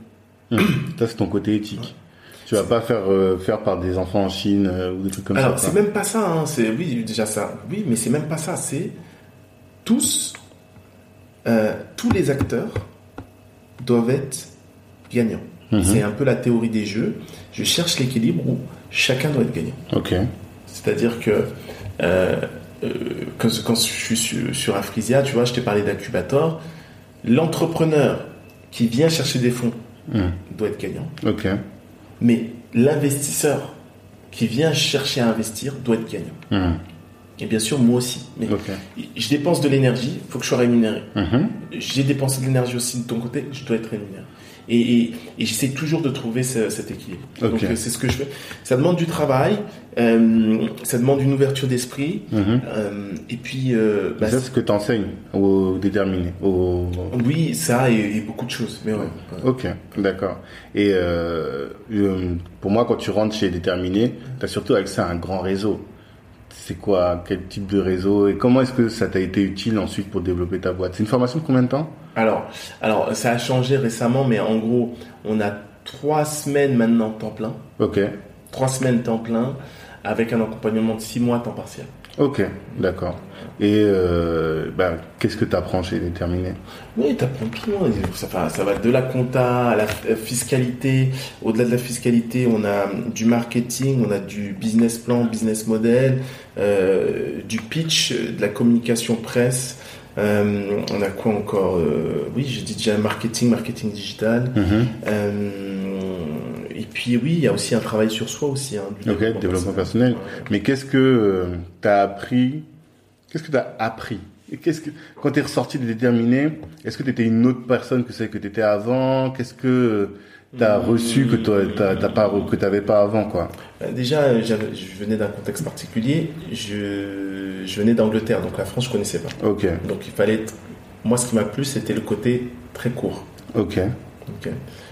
Ça, c'est ton côté éthique. Tu vas pas faire euh, faire par des enfants en Chine euh, ou des trucs comme Alors, ça. c'est quoi. même pas ça, hein, c'est, oui, déjà ça, oui, mais c'est même pas ça, c'est tous, euh, tous les acteurs doivent être gagnants. Mhm. C'est un peu la théorie des jeux. Je cherche l'équilibre où chacun doit être gagnant. Ok. C'est-à-dire que quand, quand je suis sur, sur Afrisia, tu vois, je t'ai parlé d'incubator, l'entrepreneur qui vient chercher des fonds Mhm. doit être gagnant, Ok. Mais l'investisseur qui vient chercher à investir doit être gagnant. Mhm. Et bien sûr, moi aussi. Mais je dépense de l'énergie, il faut que je sois rémunéré. Mhm. J'ai dépensé de l'énergie aussi de ton côté, je dois être rémunéré. Et, et, et j'essaie toujours de trouver ce- cet équilibre. Donc euh, c'est ce que je fais. Ça demande du travail, euh, ça demande une ouverture d'esprit. Mhm. euh, et puis, euh, bah, c'est ce que tu enseignes aux déterminés. Aux... oui, ça et, et beaucoup de choses. Mais ouais. ouais. Ok, d'accord. Et euh, pour moi, quand tu rentres chez Déterminé, tu as surtout accès à un grand réseau. C'est quoi Quel type de réseau Et comment est-ce que ça t'a été utile ensuite pour développer ta boîte? C'est une formation de combien de temps? Alors, alors, ça a changé récemment, mais en gros, on a trois semaines maintenant temps plein. Ok, Trois semaines temps plein avec un accompagnement de six mois temps partiel. ok, d'accord. Et euh, bah, qu'est-ce que tu apprends chez Déterminé? Oui, t'apprends tout. hein. Ça, va- ça va de la compta à la f- fiscalité. Au-delà de la fiscalité, on a du marketing, on a du business plan, business model, euh, du pitch, euh, de la communication presse. Euh, on a quoi encore Euh, Oui, j'ai dit déjà marketing, marketing digital. Mhm. Euh, et puis oui, il y a aussi un travail sur soi aussi. Hein, du Ok, développement personnel. Ouais. Mais qu'est-ce que tu as appris Qu'est-ce que tu as appris? Et qu'est-ce que quand tu es ressorti de déterminé, est-ce que tu étais une autre personne que celle que tu étais avant? Qu'est-ce que tu as reçu que tu n'avais pas que t'avais pas avant quoi Euh, Déjà, je venais d'un contexte particulier. Je, je venais d'Angleterre, donc la France, je connaissais pas. OK. Donc il fallait. Moi, ce qui m'a plu, c'était le côté très court. OK. Ok.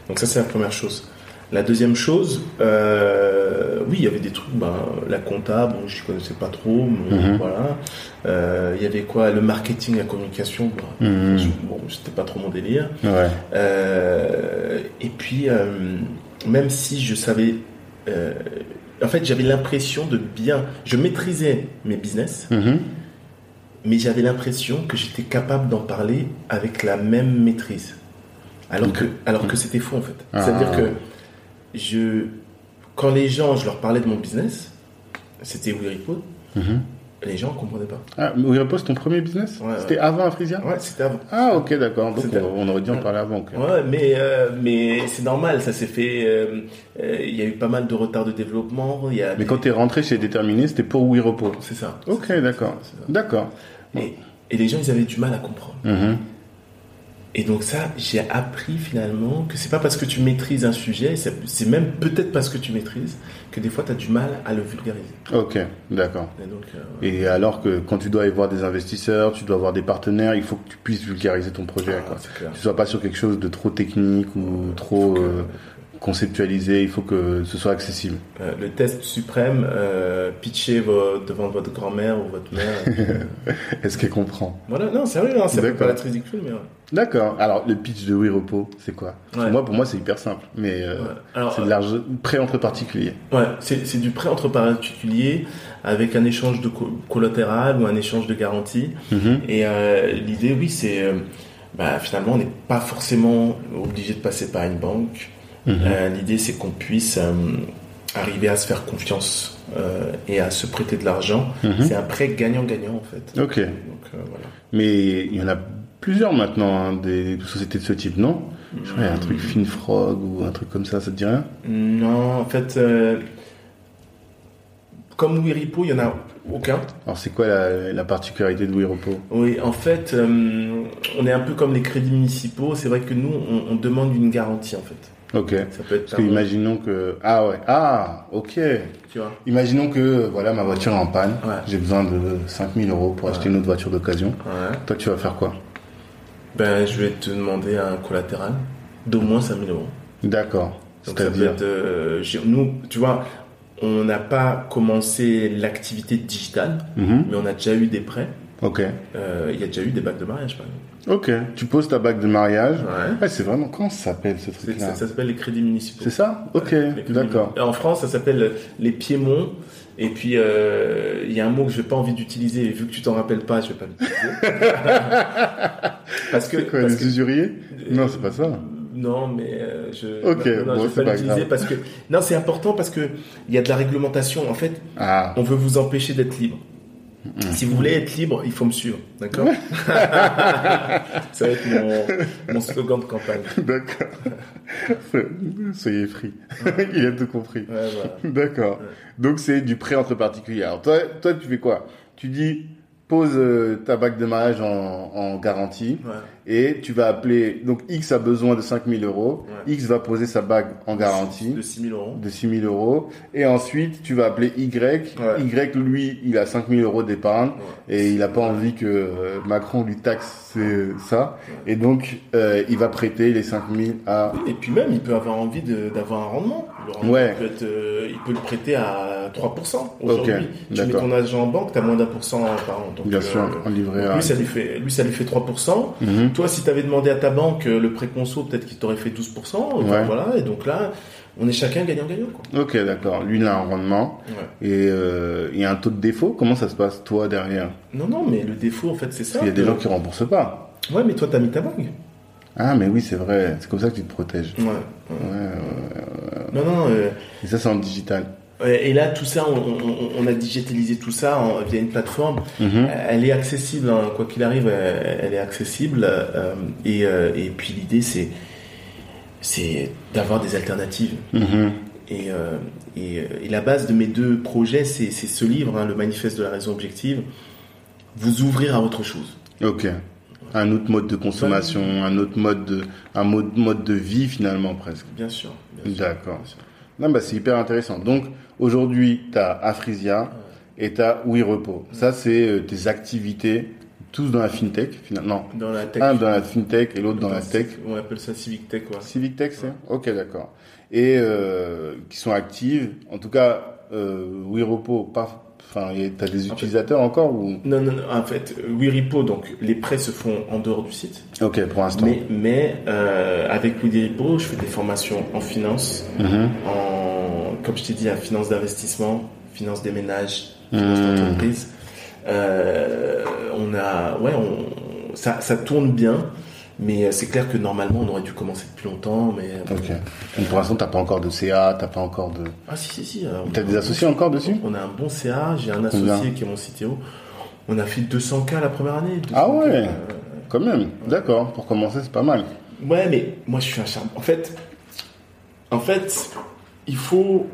Donc ça, c'est la première chose. La deuxième chose, euh, oui, il y avait des trucs, ben, la compta, bon, je connaissais pas trop, mais Mhm. voilà. Euh, il y avait quoi, le marketing, la communication, ben, Mhm. bon, c'était pas trop mon délire. Ouais. Euh, et puis, même si je savais, en fait, j'avais l'impression de bien, je maîtrisais mes business, Mhm. mais j'avais l'impression que j'étais capable d'en parler avec la même maîtrise. Alors que, alors que c'était faux en fait. Ah. C'est-à-dire que je, quand les gens, je leur parlais de mon business, c'était Wiripo, Mhm. les gens ne comprenaient pas. Ah, c'est ton premier business Ouais, ouais. C'était avant Afrisia Ouais, c'était avant. Ah, ok, d'accord. Donc, on, on aurait dû en parler avant. Ouais, mais, euh, mais c'est normal, ça s'est fait. euh, euh, Il y a eu pas mal de retard de développement. Il y a Mais quand tu es rentré chez Déterminé, c'était pour Wiripo. C'est ça. Ok, d'accord. D'accord. Et, et les gens, ils avaient du mal à comprendre. Mhm. Et donc ça, j'ai appris finalement que c'est pas parce que tu maîtrises un sujet, c'est même peut-être parce que tu maîtrises, que des fois tu as du mal à le vulgariser. Ok, d'accord. Et euh, Et alors que quand tu dois aller voir des investisseurs, tu dois avoir des partenaires, il faut que tu puisses vulgariser ton projet. ah, quoi. Tu sois pas sur quelque chose de trop technique ou trop que- euh, conceptualisé, il faut que ce soit accessible. Euh, le test suprême, euh, pitcher devant votre grand-mère ou votre mère. Est-ce qu'elle comprend? Voilà, non, sérieux, hein, ça peut paraître ridicule, mais ouais. D'accord. Alors, le pitch de WeRepo, c'est quoi? Ouais. Moi, pour moi, c'est hyper simple, mais euh, Ouais. Alors, c'est de l'argent prêt entre particuliers. Ouais, c'est c'est du prêt entre particuliers avec un échange de co- collatéral ou un échange de garantie. Mhm. Et l'idée, oui, c'est bah, finalement, on n'est pas forcément obligé de passer par une banque. Mhm. Euh, l'idée, c'est qu'on puisse euh, arriver à se faire confiance euh, et à se prêter de l'argent. Mhm. C'est un prêt gagnant-gagnant en fait. Ok. Donc voilà. Mais il y en a plusieurs maintenant, hein, des sociétés de ce type, non? Je crois y a un truc FinFrog ou un truc comme ça, ça te dit rien? Non, en fait, comme Wiripo, il y en a aucun. Alors, c'est quoi la, la particularité de WeRepo Oui, en fait, euh, on est un peu comme les crédits municipaux. C'est vrai que nous, on, on demande une garantie, en fait. Ok. Ça peut être Parce que imaginons que ah ouais ah ok. tu vois. Imaginons que voilà ma voiture est en panne. Ouais. J'ai besoin de 5000 euros pour acheter une autre voiture d'occasion. Ouais. Toi tu vas faire quoi? Ben, je vais te demander un collatéral d'au moins 5000 euros. D'accord. Donc ça peut être, euh, nous, tu vois, on n'a pas commencé l'activité digitale, Mhm. mais on a déjà eu des prêts. Ok. Euh, Il y a déjà eu des bacs de mariage, par exemple. Ok. Tu poses ta bague de mariage. Ouais. Ouais, c'est vraiment comment ça s'appelle ce truc-là Ça, s'appelle les crédits municipaux. C'est ça Ok. D'accord. En France, ça s'appelle les piémonts. Et puis, euh, il y a un mot que je n'ai pas envie d'utiliser. Et vu que tu t'en rappelles pas, je vais pas l'utiliser. parce que, quoi parce les que- usuriers Non, c'est pas ça. Non, mais euh, je Ok, non, non, bon, je vais pas l'utiliser parce que non, c'est important parce que il y a de la réglementation. En fait, Ah. on veut vous empêcher d'être libre. Mm. Si vous voulez être libre, il faut me suivre, d'accord Ça va être mon, mon slogan de campagne. D'accord. Soyez free. Il a tout compris. Ouais, voilà. D'accord. Donc c'est du prêt entre particuliers. Alors toi, toi tu fais quoi? Tu dis pose euh, ta bague de mariage en, en garantie Ouais. Et tu vas appeler. Donc X a besoin de 5000 euros. Ouais. X va poser sa bague en garantie De 6 000 euros. de 6000 euros et ensuite tu vas appeler Y. Ouais. Y lui il a 5000 euros d'épargne Ouais. et il n'a pas envie que euh, Macron lui taxe ça et donc euh, il va prêter les 5000 à Et puis même, il peut avoir envie d'avoir un rendement. Rendement Ouais. peut être, euh, il peut le prêter à 3%. Aujourd'hui, Ok, tu mets ton argent en banque, tu as moins d'un pour cent par an. Donc, bien euh, sûr en livret A. lui, ça lui fait, lui, ça lui fait 3%. Mhm. Toi, si tu avais demandé à ta banque euh, le prêt conso, peut-être qu'il t'aurait fait 12%. Enfin, Ouais. Voilà. Et donc là, on est chacun gagnant-gagnant. Ok, d'accord. Lui, il a un rendement. Ouais. Et euh, il y a un taux de défaut. Comment ça se passe, toi, derrière? Non, non, mais le défaut, en fait, c'est ça. Il y a des gens qui remboursent pas. Ouais, mais toi, t'as mis ta bague. Ah, mais oui, c'est vrai. C'est comme ça que tu te protèges. Ouais. Ouais, ouais. Non, non. euh, Et ça, c'est en digital. Et là, tout ça, on, on- on a digitalisé tout ça en- via une plateforme. Mhm. Elle est accessible, hein, quoi qu'il arrive, elle, est accessible. euh, et, euh, et puis l'idée, c'est c'est d'avoir des alternatives. Mhm. Et, euh, et, et la base de mes deux projets, c'est ce livre, hein, le manifeste de la raison objective, vous ouvrir à autre chose. Ok. Un autre mode de consommation, un autre mode de, un mode, mode de vie, finalement, presque. Bien sûr. bien sûr, D'accord. Non, bah, c'est hyper intéressant. Donc, aujourd'hui, tu as Afrisia et tu as WeRepo. Ça, c'est euh, tes activités, tous dans la fintech, finalement. Non. Dans la tech. Un dans la fintech et l'autre dans la tech. On appelle ça civic tech, ouais. Civic Tech, c'est Ok, d'accord. Et euh, qui sont actives. En tout cas, euh, WeRepo, pas. Enfin, tu as des utilisateurs encore ou? Non, non, non, en fait, WeRepo, donc les prêts se font en dehors du site. Ok, pour l'instant. Mais, mais euh, avec WeRepo, je fais des formations en finance, Mhm. en, comme je t'ai dit, la finance d'investissement, finance des ménages, finance Mmh. d'entreprise. Euh, on a, ouais, on, ça, ça tourne bien, mais c'est clair que normalement on aurait dû commencer depuis longtemps, mais. Donc, pour l'instant, t'as pas encore de CA, t'as pas encore de. ah si si si. euh, T'as des associés encore dessus? On a un bon CA, j'ai un Combien associé qui est mon CTO. On a fait 200K la première année. 200K, Ah ouais. euh, Quand même. D'accord. Pour commencer, c'est pas mal. Ouais, mais moi je suis un charme. En fait, en fait, il faut,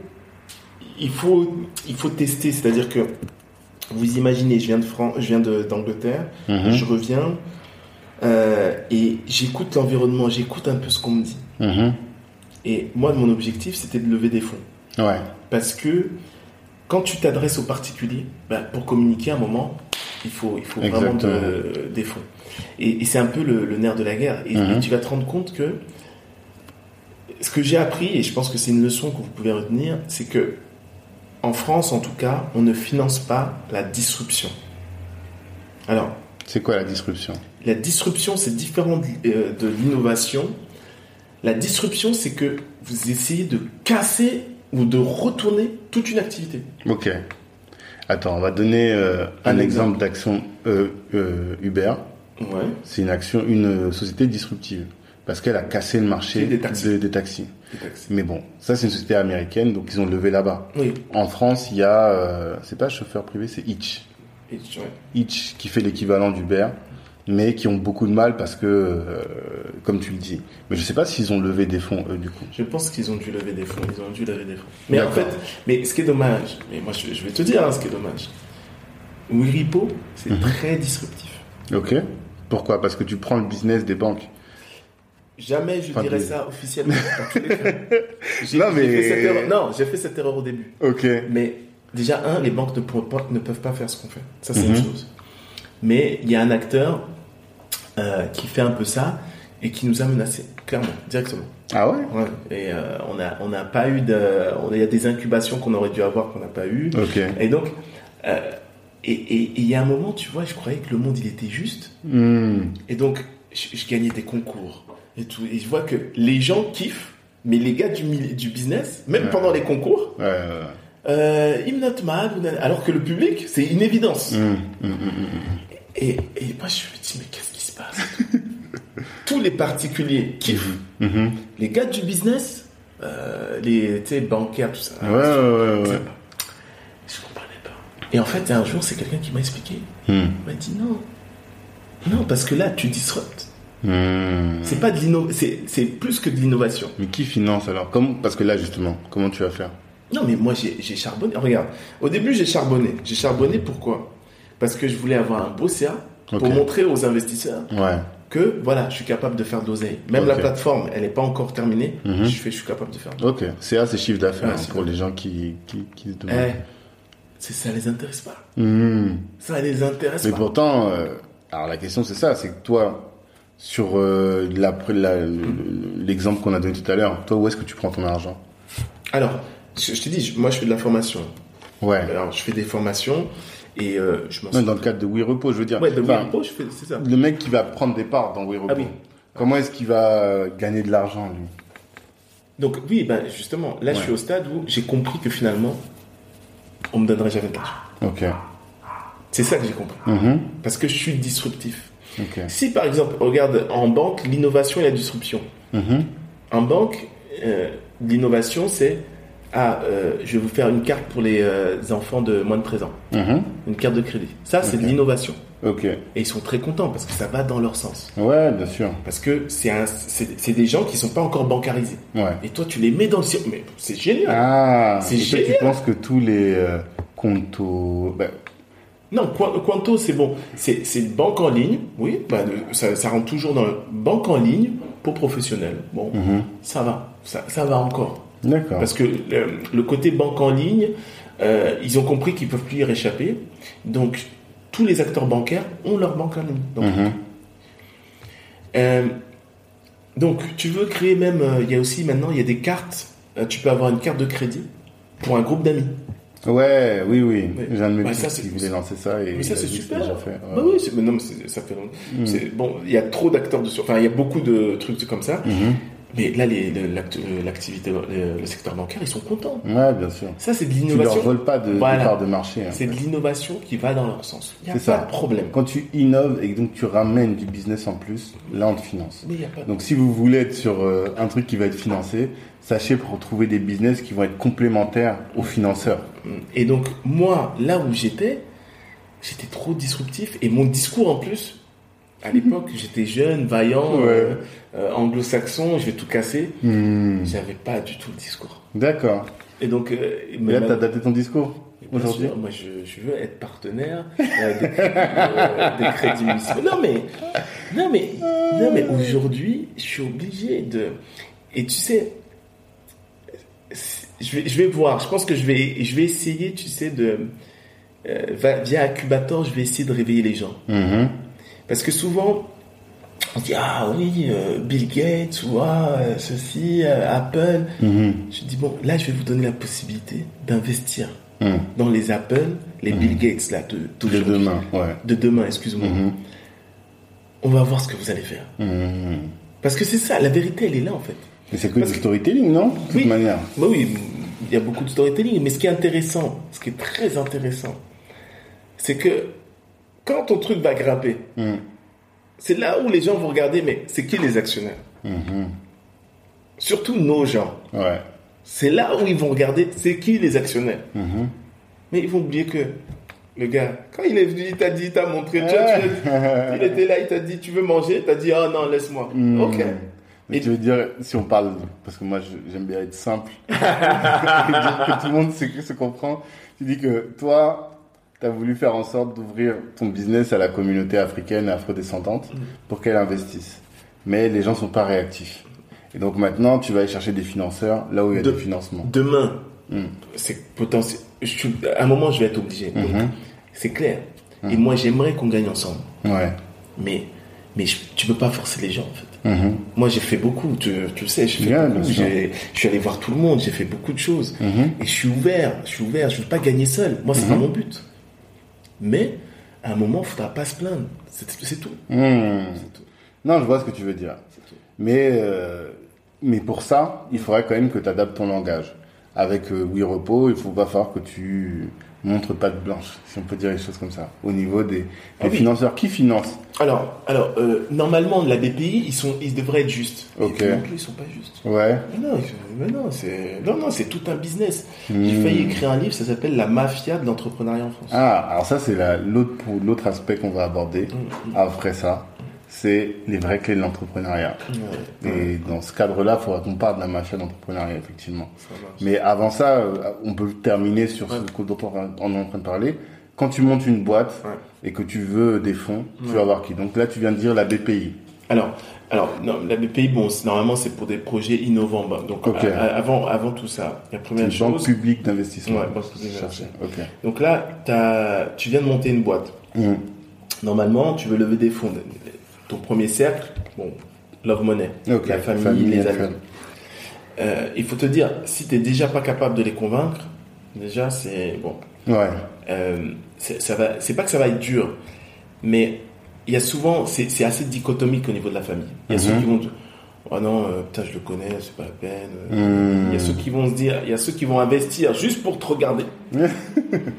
il faut, il faut tester. C'est-à-dire que vous imaginez, je viens de France, je viens d'Angleterre, Mhm. je reviens euh, et j'écoute l'environnement, j'écoute un peu ce qu'on me dit. Mhm. Et moi, mon objectif, c'était de lever des fonds, Ouais. parce que quand tu t'adresses aux particuliers, bah, pour communiquer à un moment, il faut, il faut vraiment de- des fonds. Et, et c'est un peu le, le nerf de la guerre. Et, Mhm. et tu vas te rendre compte que ce que j'ai appris, et je pense que c'est une leçon que vous pouvez retenir, c'est que en France, en tout cas, on ne finance pas la disruption. Alors, C'est quoi la disruption? La disruption, c'est différent de, euh, de l'innovation. La disruption, c'est que vous essayez de casser ou de retourner toute une activité. Ok. Attends, on va donner euh, un Un exemple d'action euh, euh, Uber. Ouais. C'est une action, une société disruptive parce qu'elle a cassé le marché Des taxis. de- des taxis. Mais bon, ça c'est une société américaine, donc ils ont levé là-bas. Oui. En France, il y a, c'est pas chauffeur privé, c'est Hitch. Ouais. Hitch qui fait l'équivalent d'Uber, mais qui ont beaucoup de mal parce que, euh, comme tu le dis. Mais je sais pas s'ils ont levé des fonds eux du coup. Je pense qu'ils ont dû lever des fonds. Ils ont dû lever des fonds. Mais en fait, mais ce qui est dommage, mais moi je, je vais te dire hein, ce qui est dommage. WeRepo, c'est Mhm. très disruptif. Ok. Pourquoi? Parce que tu prends le business des banques. Jamais je Enfin, dirais des- ça officiellement. Non, mais- fait cette erreur. Non, j'ai fait cette erreur au début. Ok. Mais déjà, un, les banques ne, pas- ne peuvent pas faire ce qu'on fait. Ça, c'est Mhm. une chose. Mais il y a un acteur euh, qui fait un peu ça et qui nous a menacés, clairement, directement. Ah ouais? Ouais. Et euh, on n'a on pas eu de. Il y a des incubations qu'on aurait dû avoir qu'on n'a pas eu. Et donc, euh, et il y a un moment, tu vois, je croyais que le monde il était juste. Hmm. Et donc, je, je gagnais des concours et tout. Et je vois que les gens kiffent, mais les gars du, du business, même Ouais. pendant les concours, Ouais, euh, ils me notent mal. Alors que le public, c'est une évidence. Hmm, hmm. Et, et moi, je me dis, mais qu'est-ce qui se passe Tous les particuliers kiffent. Mhm. Les gars du business, euh, les bancaires, tout ça. Ouais, ouais, ouais. Je comprenais pas. Et en fait, un jour, c'est quelqu'un qui m'a expliqué. Hmm. Il m'a dit non. Non, parce que là, tu disruptes. Hmm. C'est pas de c'est, plus que de l'innovation. Mais qui finance alors? Parce que là, justement, comment tu vas faire? Non, mais moi, j'ai, j'ai charbonné. Regarde, au début, j'ai charbonné. J'ai charbonné pourquoi? Parce que je voulais avoir un beau CA pour montrer aux investisseurs Ouais. que, voilà, je suis capable de faire de l'oseille. Même la plateforme, elle n'est pas encore terminée. Mhm. je, fais, je suis capable de faire. de Ok. CA, c'est chiffre d'affaires Ouais, hein, pour les gens qui, qui, qui se Eh, demandent. c'est, ça les intéresse pas. Hmm. Ça les intéresse Mais pas. pourtant, euh, alors la question c'est ça, c'est que toi, sur euh, la- la- l'exemple qu'on a donné tout à l'heure, toi, où est-ce que tu prends ton argent? Alors, je, je te dis, moi, je fais de la formation. Ouais. Alors, je fais des formations et euh, je m'en dans le cadre de WeRepo, je veux dire. Ouais, de Enfin, Wipro, je fais, c'est ça. Le mec qui va prendre des parts dans WeRepo, Ah oui. comment est-ce qu'il va gagner de l'argent, lui? Donc oui, ben justement, là je suis au stade où j'ai compris que finalement, on me donnerait jamais de l'argent. Ok. C'est ça que j'ai compris. Mhm. Parce que je suis disruptif. Si par exemple, regarde, en banque, l'innovation et la disruption. Mhm. En banque, euh, l'innovation c'est, ah, euh, je vais vous faire une carte pour les euh, enfants de moins de 13 ans. Mhm. Une carte de crédit. Ça, c'est de l'innovation. Ok. Et ils sont très contents parce que ça va dans leur sens. Ouais, bien sûr. Parce que c'est des gens qui sont pas encore bancarisés. Ouais. Et toi, tu les mets dans le circuit. Mais c'est génial. Ah, C'est toi, tu génial. penses que tous les euh, comptos... ben, Non, Qua- Quanto, c'est bon. C'est une banque en ligne, oui. bah, ça, ça rentre toujours dans la banque en ligne pour professionnels. Bon, mhm. ça va. Ça, ça va encore. D'accord. Parce que le, le côté banque en ligne, euh, ils ont compris qu'ils peuvent plus y réchapper. Donc, tous les acteurs bancaires ont leur banque en ligne. Donc, Mhm. euh, donc, tu veux créer même... euh, Il y a aussi maintenant, il y a des cartes. euh, tu peux avoir une carte de crédit pour un groupe d'amis. Ouais, oui, oui. Ouais. J'ai un de mes potes ça, qui c'est- voulait lancer ça et Mais ça, c'est super. déjà fait. Bah oui, mais non, mais ça fait longtemps. Mm. C'est- Bon, il y a trop d'acteurs dessus. Enfin, il y a beaucoup de trucs comme ça. Mhm. Mais là, euh, l'activité, le, le secteur bancaire, ils sont contents. Ouais, bien sûr. Ça, c'est de Tu leur l'innovation. voles pas de, de Voilà. part de marché. hein. C'est de l'innovation qui va dans leur sens. Il n'y a C'est pas ça. de problème. Quand tu innoves et donc tu ramènes du business en plus, là on te finance. Mais il n'y a pas de Donc si vous voulez être sur euh, un truc qui va être financé, sachez pour trouver des business qui vont être complémentaires aux financeurs. Et donc, moi, là où j'étais, j'étais trop disruptif. Et mon discours, en plus, à l'époque, j'étais jeune, vaillant, Ouais. euh, euh, anglo-saxon, je vais tout casser. Hmm. J'avais pas du tout le discours. D'accord. Et donc, euh, mais là t'as adapté ton discours aujourd'hui moi je, je veux être partenaire euh, des, crédits, des crédits municipaux. Non mais, non mais, non mais aujourd'hui, je suis obligé de. Et tu sais, je vais, je vais voir. Je pense que je vais, je vais essayer, tu sais, de via Incubator, je vais essayer de réveiller les gens. Mhm. Parce que souvent, on dit ah oui, euh, Bill Gates ou ah euh, ceci, euh, Apple. Mhm. Je dis bon, là je vais vous donner la possibilité d'investir Mhm. dans les Apple, les Bill Gates là de demain, ouais. de demain, excuse-moi. Mhm. On va voir ce que vous allez faire. Mhm. Parce que c'est ça, la vérité elle est là en fait. Mais c'est que du storytelling, non De toute Oui. manière? Bah oui, il y a beaucoup de storytelling, mais ce qui est intéressant, ce qui est très intéressant, c'est que quand ton truc va grimper, Mhm. c'est là où les gens vont regarder, mais c'est qui les actionnaires? Mhm. Surtout nos gens. Ouais. C'est là où ils vont regarder, c'est qui les actionnaires? Mhm. Mais ils vont oublier que le gars, quand il est venu, il t'a dit, il t'a montré, tu vois, tu il était là, il t'a dit, tu veux manger? T'as dit, oh non, laisse-moi. Ok. Mais Et- tu veux dire, si on parle, parce que moi j'aime bien être simple, que tout le monde se comprend, tu dis que toi, tu as voulu faire en sorte d'ouvrir ton business à la communauté africaine et afrodescendante Mhm. pour qu'elle investisse. mais les gens sont pas réactifs. Et donc maintenant, tu vas aller chercher des financeurs là où il y a De- des financements. Demain, Mm. c'est potentiel. je À un moment, je vais être obligé. Mhm. C'est clair. Et moi, j'aimerais qu'on gagne ensemble. Ouais. Mais, mais je- tu peux pas forcer les gens, en fait. Mhm. Moi, j'ai fait beaucoup, tu, tu le sais, Je suis allé voir tout le monde, j'ai fait beaucoup de choses. Mhm. Et je suis ouvert, je suis ouvert, je veux pas gagner seul. Moi, c'est pas mon but. Mais, à un moment, il faudra pas se plaindre. C'est c'est tout. Hmm. C'est tout. Non, je vois ce que tu veux dire. Mais, euh, mais pour ça, il faudrait quand même que tu adaptes ton langage. Avec euh, Oui Repos, il faut pas falloir que tu montres patte blanche, si on peut dire les choses comme ça, au niveau des, des Ah oui. financeurs. Qui finance? Alors, alors euh, normalement, la BPI, ils, sont, ils devraient être justes. Ok. Et non plus, ils sont pas justes. Ouais. Mais non, mais non, c'est non, non, c'est tout un business. J'ai Hmm. failli écrire un livre, ça s'appelle La mafia de l'entrepreneuriat en France. Ah, alors ça, c'est la- l'autre aspect qu'on va aborder Mm, après ça. C'est les vraies clés de l'entrepreneuriat. Ouais, Et dans ce cadre-là, il faudra qu'on parle de la mafia d'entrepreneuriat, effectivement. Mais avant ça, euh, on peut terminer sur ce dont on est en train de parler. Quand tu montes une boîte Ouais. et que tu veux des fonds, tu vas voir qui. Donc là, tu viens de dire la BPI. Alors, alors non, la BPI, bon, normalement, c'est pour des projets innovants. Bah, Donc, avant, avant tout ça, la première banque chose. publique d'investissement. Ouais, banque publique Chercher. Ok. Donc là, tu viens de monter une boîte. Mhm. Normalement, tu veux lever des fonds. Ton premier cercle, bon, Love Money, la famille, les amis. Euh, il faut te dire, si tu n'es déjà pas capable de les convaincre, déjà, c'est bon. Ouais. Euh, c'est ça va- c'est pas que ça va être dur, mais il y a souvent, c'est assez dichotomique au niveau de la famille. Il y a Mhm. ceux qui vont dire, oh non, euh, putain, je le connais, c'est pas la peine. Il y a ceux qui vont se dire, il y a ceux qui vont investir juste pour te regarder.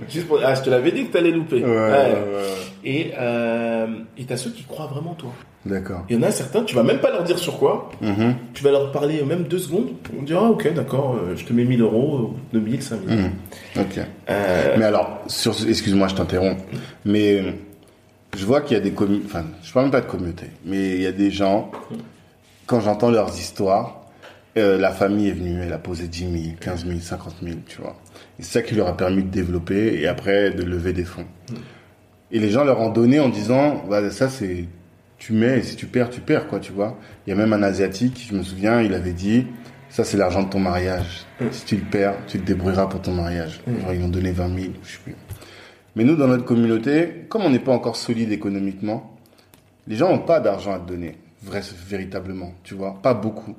juste pour, ah, je te l'avais dit que t'allais louper. Ouais, ouais, Ouais. ouais. Et euh, et t'as ceux qui croient vraiment en toi. D'accord. Il y en a certains, tu vas même pas leur dire sur quoi, Mhm. tu vas leur parler même deux secondes, on dira, ah, ok, d'accord, euh, je te mets 1000 euros, 2000, 5000. Mhm. Ok. Euh, Mais alors, sur, excuse-moi, je t'interromps, mais euh, je vois qu'il y a des communautés, enfin, je parle même pas de communauté, mais il y a des gens, quand j'entends leurs histoires, euh, la famille est venue, elle a posé 10 000, 15 000, 50 000, tu vois. C'est ça qui leur a permis de développer et après de lever des fonds. Et les gens leur ont donné en disant, bah, ça c'est, tu mets et si tu perds, tu perds, quoi, tu vois. Il y a même un asiatique, je me souviens, il avait dit, ça c'est l'argent de ton mariage. Si tu le perds, tu te débrouilleras pour ton mariage. Genre, ils ont donné 20 000, je sais plus. Mais nous, dans notre communauté, comme on n'est pas encore solide économiquement, les gens n'ont pas d'argent à te donner, vrai, véritablement, tu vois, pas beaucoup.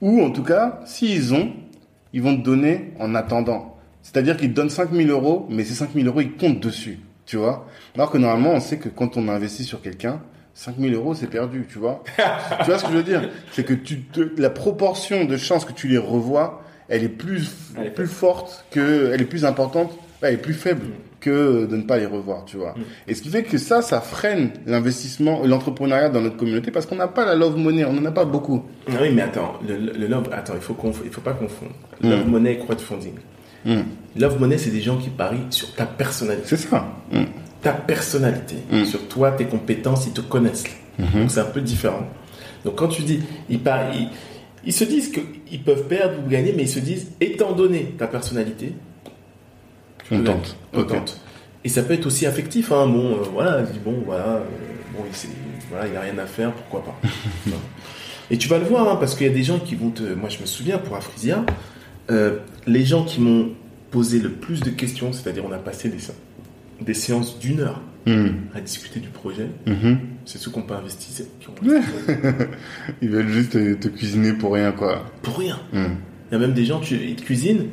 Ou en tout cas, s'ils ont, ils vont te donner en attendant. C'est-à-dire qu'ils te donnent 5 000 euros, mais ces 5 000 euros, ils comptent dessus, tu vois. Alors que normalement, on sait que quand on investit sur quelqu'un, 5 000 euros, c'est perdu, tu vois. tu vois ce que je veux dire? C'est que tu te- la proportion de chances que tu les revois, elle est plus, Elle est plus forte que, elle est plus importante, elle est plus faible que de ne pas les revoir, tu vois. Et ce qui fait que ça, ça freine l'investissement, l'entrepreneuriat dans notre communauté parce qu'on n'a pas la love money, on n'en a pas beaucoup. Ah Oui, mais attends, le, le love, attends, il faut il faut pas confondre. Love Mm. money et crowdfunding. Mm. Love money, c'est des gens qui parient sur ta personnalité. C'est ça. Mm. Ta personnalité, Mm. sur toi, tes compétences, ils te connaissent. Mhm. Donc c'est un peu différent. Donc quand tu dis, ils, parient, ils, ils se disent qu'ils peuvent perdre ou gagner, mais ils se disent, étant donné ta personnalité, On tente. On. Et ça peut être aussi affectif, hein. Bon, euh, voilà, bon, voilà, euh, bon, il, voilà, il a rien à faire, pourquoi pas. Et tu vas le voir, hein, parce qu'il y a des gens qui vont te. Moi, je me souviens pour Afrisia, euh, les gens qui m'ont posé le plus de questions, c'est-à-dire on a passé des, sé- des séances d'une heure Mm. à discuter du projet, Mhm. c'est ceux qui n'ont pas investi. c'est- Qui ont Ils veulent juste te, te cuisiner pour rien, quoi. pour rien. Mm. Il y a même des gens, tu, ils te cuisinent.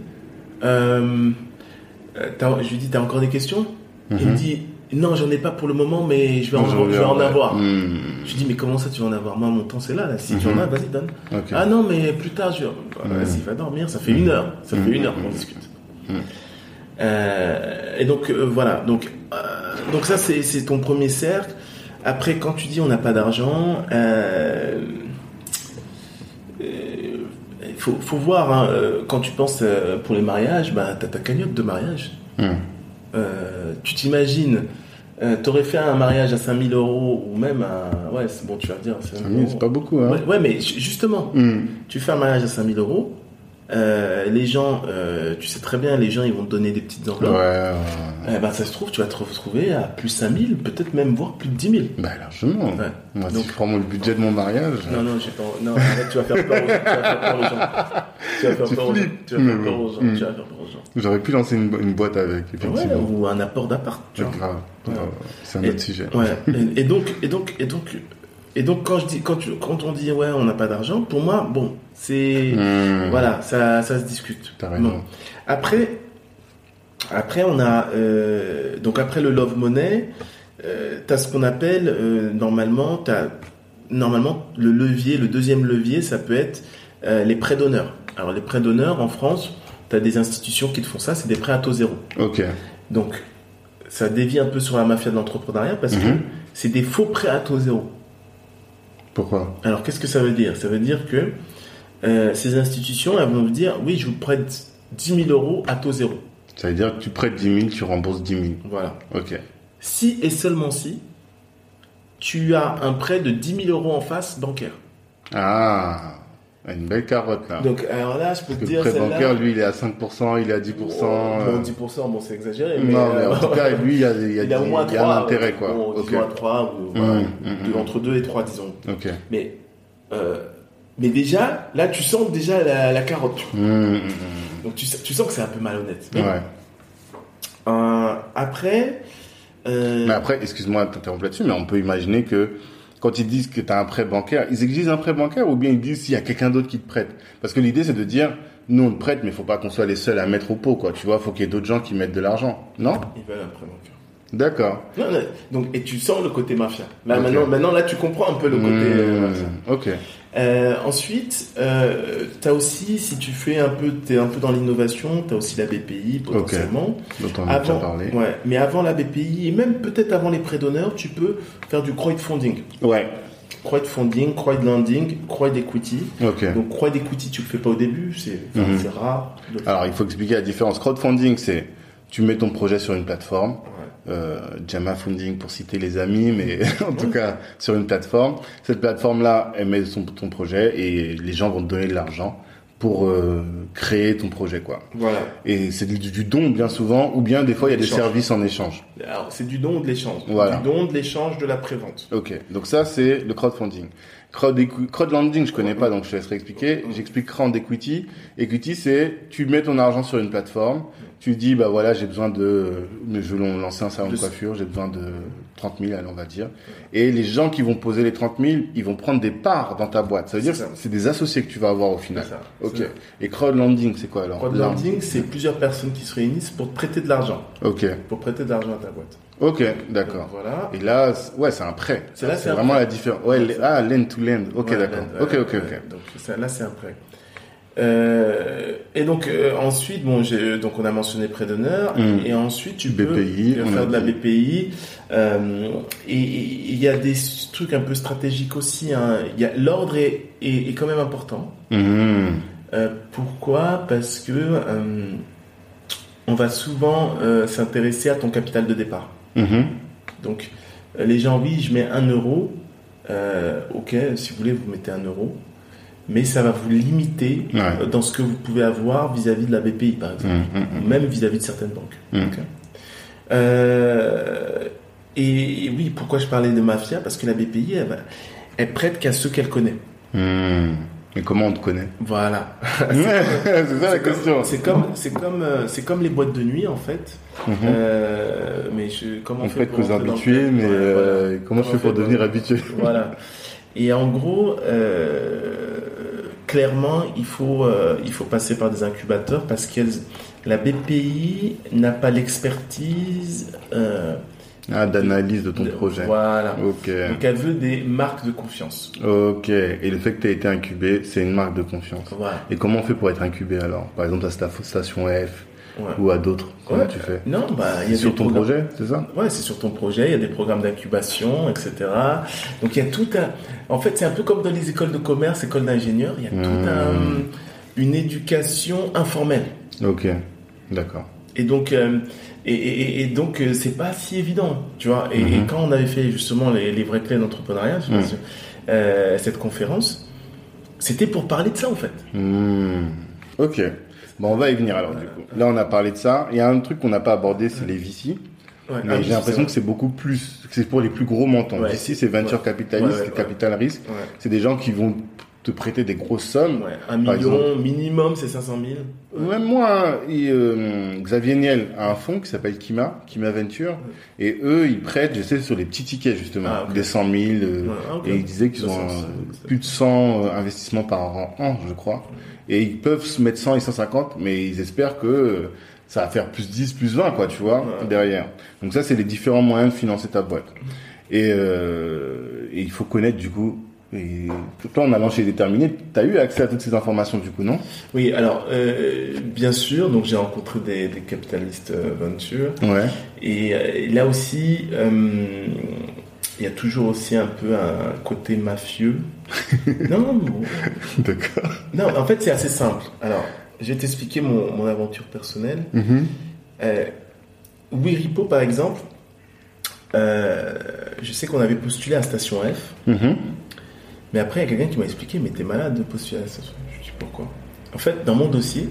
Euh, je lui dis, t'as encore des questions? Il me dit, non, j'en ai pas pour le moment, mais je vais en, Je vais avoir. Mm. Je lui dis, mais comment ça tu vas en avoir? Moi, mon temps, c'est là, là. Si tu en Mhm. as, vas-y, donne. Ah non, mais plus tard, je... Bah, Mhm. Vas-y, va dormir, ça fait une heure. Ça fait une heure qu'on discute. Mhm. Euh, et donc, euh, voilà. Donc, euh, donc ça, c'est ton premier cercle. Après, quand tu dis on n'a pas d'argent, euh, faut, faut voir, hein, euh, quand tu penses euh, pour les mariages, bah, tu as ta cagnotte de mariage. Mm. Euh, tu t'imagines, euh, t'aurais fait un mariage à 5000 euros ou même à. Ouais, c'est bon, tu vas dire. 5000 oui, euros. c'est pas beaucoup, hein. Ouais, ouais, mais ju- justement, Mm. tu fais un mariage à 5000 euros, euh, les gens, euh, tu sais très bien, les gens, ils vont te donner des petites Ouais, enveloppes. ouais. Eh ben, ça se trouve, tu vas te retrouver à plus 5000, peut-être même voire plus de 10 000. Bah, largement. Ouais. Moi, Donc- si je prends mon budget de mon mariage. Non, non, j'ai pas. Non, arrête, tu vas faire peur aux gens. Tu vas faire peur aux gens. Tu vas faire peur aux gens. Tu vas faire peur aux. J'aurais pu lancer une, une boîte avec, Ouais, effectivement. ou un apport d'appart. tu vois. grave. Ouais. Ouais, C'est un Et- autre sujet. Ouais. Et, et donc, et donc, et donc, et donc, quand je dis, quand tu, quand on dit ouais, on n'a pas d'argent, pour moi, bon, c'est, Mmh. voilà, ça, ça se discute. Bon. Après, après, on a, euh, donc après le love money, euh, t'as ce qu'on appelle euh, normalement, t'as normalement le levier, le deuxième levier, ça peut être les prêts d'honneur. Alors les prêts d'honneur en France, t'as des institutions qui te font ça, c'est des prêts à taux zéro. Ok. Donc, ça dévie un peu sur la mafia de l'entrepreneuriat parce que Mhm. c'est des faux prêts à taux zéro. Pourquoi? Alors, qu'est-ce que ça veut dire? Ça veut dire que euh, ces institutions, elles vont vous dire oui, je vous prête 10 000 euros à taux zéro. Ça veut dire que tu prêtes 10 000, tu rembourses 10 000. Voilà. Ok. Si et seulement si tu as un prêt de 10 000 euros en face bancaire. Ah, une belle carotte là. Donc, alors là, je peux Parce te dire, le prêt bancaire, lui, il est à 5%, il est à 10%. Oh, euh, bon, 10%, bon, c'est exagéré. Mais, non, mais en euh, tout cas, lui, il y a, il y a, il a au moins il y a 3. un intérêt, quoi. Bon, ok. disons à 3, ou, voilà, Mmh, de- mmh, entre 2 et 3, disons. Mais, euh, mais déjà, là, tu sens déjà la, la carotte. vois. Mmh, mmh, Donc, tu, tu sens que c'est un peu malhonnête. mmh. Mais, Ouais. euh, après, euh, Mais après, excuse-moi de t'interrompre là-dessus, mais on peut imaginer que quand ils disent que tu as un prêt bancaire, ils exigent un prêt bancaire ou bien ils disent s'il y a quelqu'un d'autre qui te prête. Parce que l'idée, c'est de dire, nous, on te prête, mais il faut pas qu'on soit les seuls à mettre au pot, quoi. Tu vois, faut qu'il y ait d'autres gens qui mettent de l'argent. Non? Ils veulent un prêt bancaire. D'accord. Non, non, donc, et tu sens le côté mafia. Là, maintenant, maintenant, là, tu comprends un peu le côté euh, Mmh, mafia. ok. Euh, ensuite, euh, tu as aussi, si tu fais un peu, t'es un peu dans l'innovation, tu as aussi la BPI potentiellement. Dont on a parlé. ouais, mais avant la BPI et même peut-être avant les prêts d'honneur, tu peux faire du crowdfunding. Ouais. Crowdfunding, crowdlending, crowd-equity. Ok. Donc crowd-equity, tu le fais pas au début, c'est Mhm. c'est rare. Alors, il faut expliquer la différence. Crowdfunding, c'est tu mets ton projet sur une plateforme. Ouais. Euh, Jama Funding pour citer les amis, mais en tout cas sur une plateforme. Cette plateforme-là, elle met son, ton projet et les gens vont te donner de l'argent pour euh, créer ton projet, quoi. Voilà. Et c'est du, du don bien souvent, ou bien des fois il y a des services en échange. Alors, c'est du don ou de l'échange. Voilà. Du don, de l'échange, de la prévente. Ok, donc ça c'est le crowdfunding. Crowd crowdlending, je connais pas, donc je te laisserai expliquer. J'explique crowd equity. Equity, c'est tu mets ton argent sur une plateforme, tu dis bah voilà j'ai besoin de, mais je veux lancer un salon de coiffure, j'ai besoin de 30 000, allez on va dire. Et les gens qui vont poser les 30 000, ils vont prendre des parts dans ta boîte. Ça veut dire C'est que c'est des associés que tu vas avoir au final. Ça. Ok. Et crowdlending, c'est quoi alors? Crowdlending, c'est plusieurs personnes qui se réunissent pour te prêter de l'argent. Ok, Pour prêter de l'argent à ta boîte. ok, d'accord. Voilà. Et là, c'est- ouais, c'est un prêt. C'est là, vraiment prêt. la différence. Ouais, ah, lend to lend. Ok, Ouais, d'accord. Ok, ok, ok. Donc là, c'est un prêt. Euh, et donc euh, ensuite, bon, j'ai donc on a mentionné prêt d'honneur Mm. et ensuite tu peux faire de la. BPI. euh, et il y a des trucs un peu stratégiques aussi. Hein. L'ordre est, est, est quand même important. Mhm. Euh, pourquoi? Parce que euh, on va souvent euh, s'intéresser à ton capital de départ. Mhm. Donc, euh, les gens, oui, je mets un euro. Euh, ok, si vous voulez, vous mettez un euro. Mais ça va vous limiter Ouais. euh, dans ce que vous pouvez avoir vis-à-vis de la BPI, par exemple. Mhm. Ou même vis-à-vis de certaines banques. Euh, et, et oui, pourquoi je parlais de mafia? Parce que la BPI, elle, elle prête qu'à ceux qu'elle connaît. Mais comment on te connaît? Voilà. C'est ça la question. C'est comme, c'est comme, euh, c'est comme les boîtes de nuit en fait. Mhm. Euh, mais je, comment On fait fait pour club mais Ouais, euh, voilà. comment je fais pour devenir habitué? Voilà. Et en gros, euh, clairement, il faut, euh, il faut passer par des incubateurs parce que la BPI n'a pas l'expertise. euh, Ah, d'analyse de ton de- projet. Voilà. Donc elle veut des marques de confiance. Ok. Et le fait que tu aies été incubé, c'est une marque de confiance. Voilà. Et comment on fait pour être incubé alors? Par exemple à Sta- Station F Ouais. ou à d'autres Comment Ouais. tu fais Non, bah il y a Sur ton programmes- projet, c'est ça Ouais, c'est sur ton projet, il y a des programmes d'incubation, etc. Donc il y a tout un... En fait, c'est un peu comme dans les écoles de commerce, écoles d'ingénieurs, il y a Mmh. tout un... une éducation informelle. Ok. D'accord. Et donc, euh, et, et- et donc euh, c'est pas si évident, tu vois. Et, et quand on avait fait justement les, les vraies clés d'entrepreneuriat, si- euh, cette conférence, c'était pour parler de ça en fait. Hmm. Ok. Bon, on va y venir alors du coup. Là, on a parlé de ça. Il y a un truc qu'on n'a pas abordé, c'est les VC. Ouais, Mais ah, j'ai l'impression que c'est beaucoup plus, que c'est pour les plus gros montants. Ouais. Ici, c'est venture Ouais. capitalist, Ouais, capital risque. Ouais. C'est des gens qui vont te prêter des grosses sommes. Ouais, un million minimum, c'est 500 000. Même moi, hein, il, euh, Xavier Niel a un fonds qui s'appelle Kima, Kima Venture, et eux, ils prêtent, je sais, sur les petits tickets justement, Ah, ok. des 100 000, euh, Ouais, ah, ok. et ils disaient qu'ils ont ça, plus de 100 euh, investissements par an, an, je crois, et ils peuvent se mettre 100 et 150, mais ils espèrent que euh, ça va faire plus 10, plus 20, quoi, tu vois, Ouais. derrière. Donc ça, c'est les différents moyens de financer ta boîte. Et, euh, et il faut connaître du coup. Et toi, en allant chez Déterminé, tu as eu accès à toutes ces informations du coup, non? Oui, alors, euh, bien sûr, donc j'ai rencontré des, des capitalistes euh, venture. Ouais. Et euh, là aussi, euh, il y a toujours aussi un peu un côté mafieux. non, non, non. D'accord. Non, en fait, c'est assez simple. Alors, je vais t'expliquer mon, mon aventure personnelle. Mhm. Euh, Wiripo, par exemple, je sais qu'on avait postulé à Station F, Mhm. Mais après, il y a quelqu'un qui m'a expliqué, mais t'es malade de postuler à la Station. Je dis pourquoi? En fait, dans mon dossier,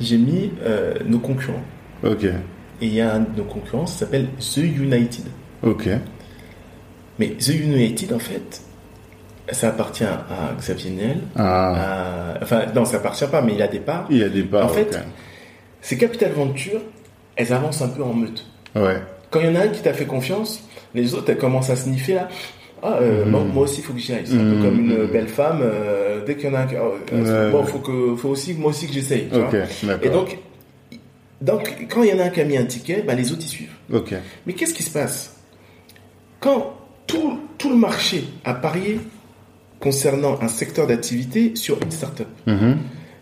j'ai mis euh, nos concurrents. Ok. Et il y a un de nos concurrents, ça s'appelle The United. Ok. Mais The United, en fait, ça appartient à Xavier Niel. Ah. à- Enfin, non, ça appartient pas, mais il a des parts. Il a des parts. En fait. Ces Capital Venture, elles avancent un peu en meute. Ouais. Quand il y en a un qui t'a fait confiance, les autres, elles commencent à sniffer là. Ah, euh, Mhm. moi, moi aussi, il faut que j'y aille. C'est un peu comme une belle femme. euh, dès qu'il y en a un qui. euh. Bon, faut, que, faut aussi, moi aussi que j'essaye. tu Ok. vois. D'accord. Et donc, donc, quand il y en a un qui a mis un ticket, bah, les autres y suivent. Ok. Mais qu'est-ce qui se passe? Quand tout, tout le marché a parié concernant un secteur d'activité sur une start-up, Mhm.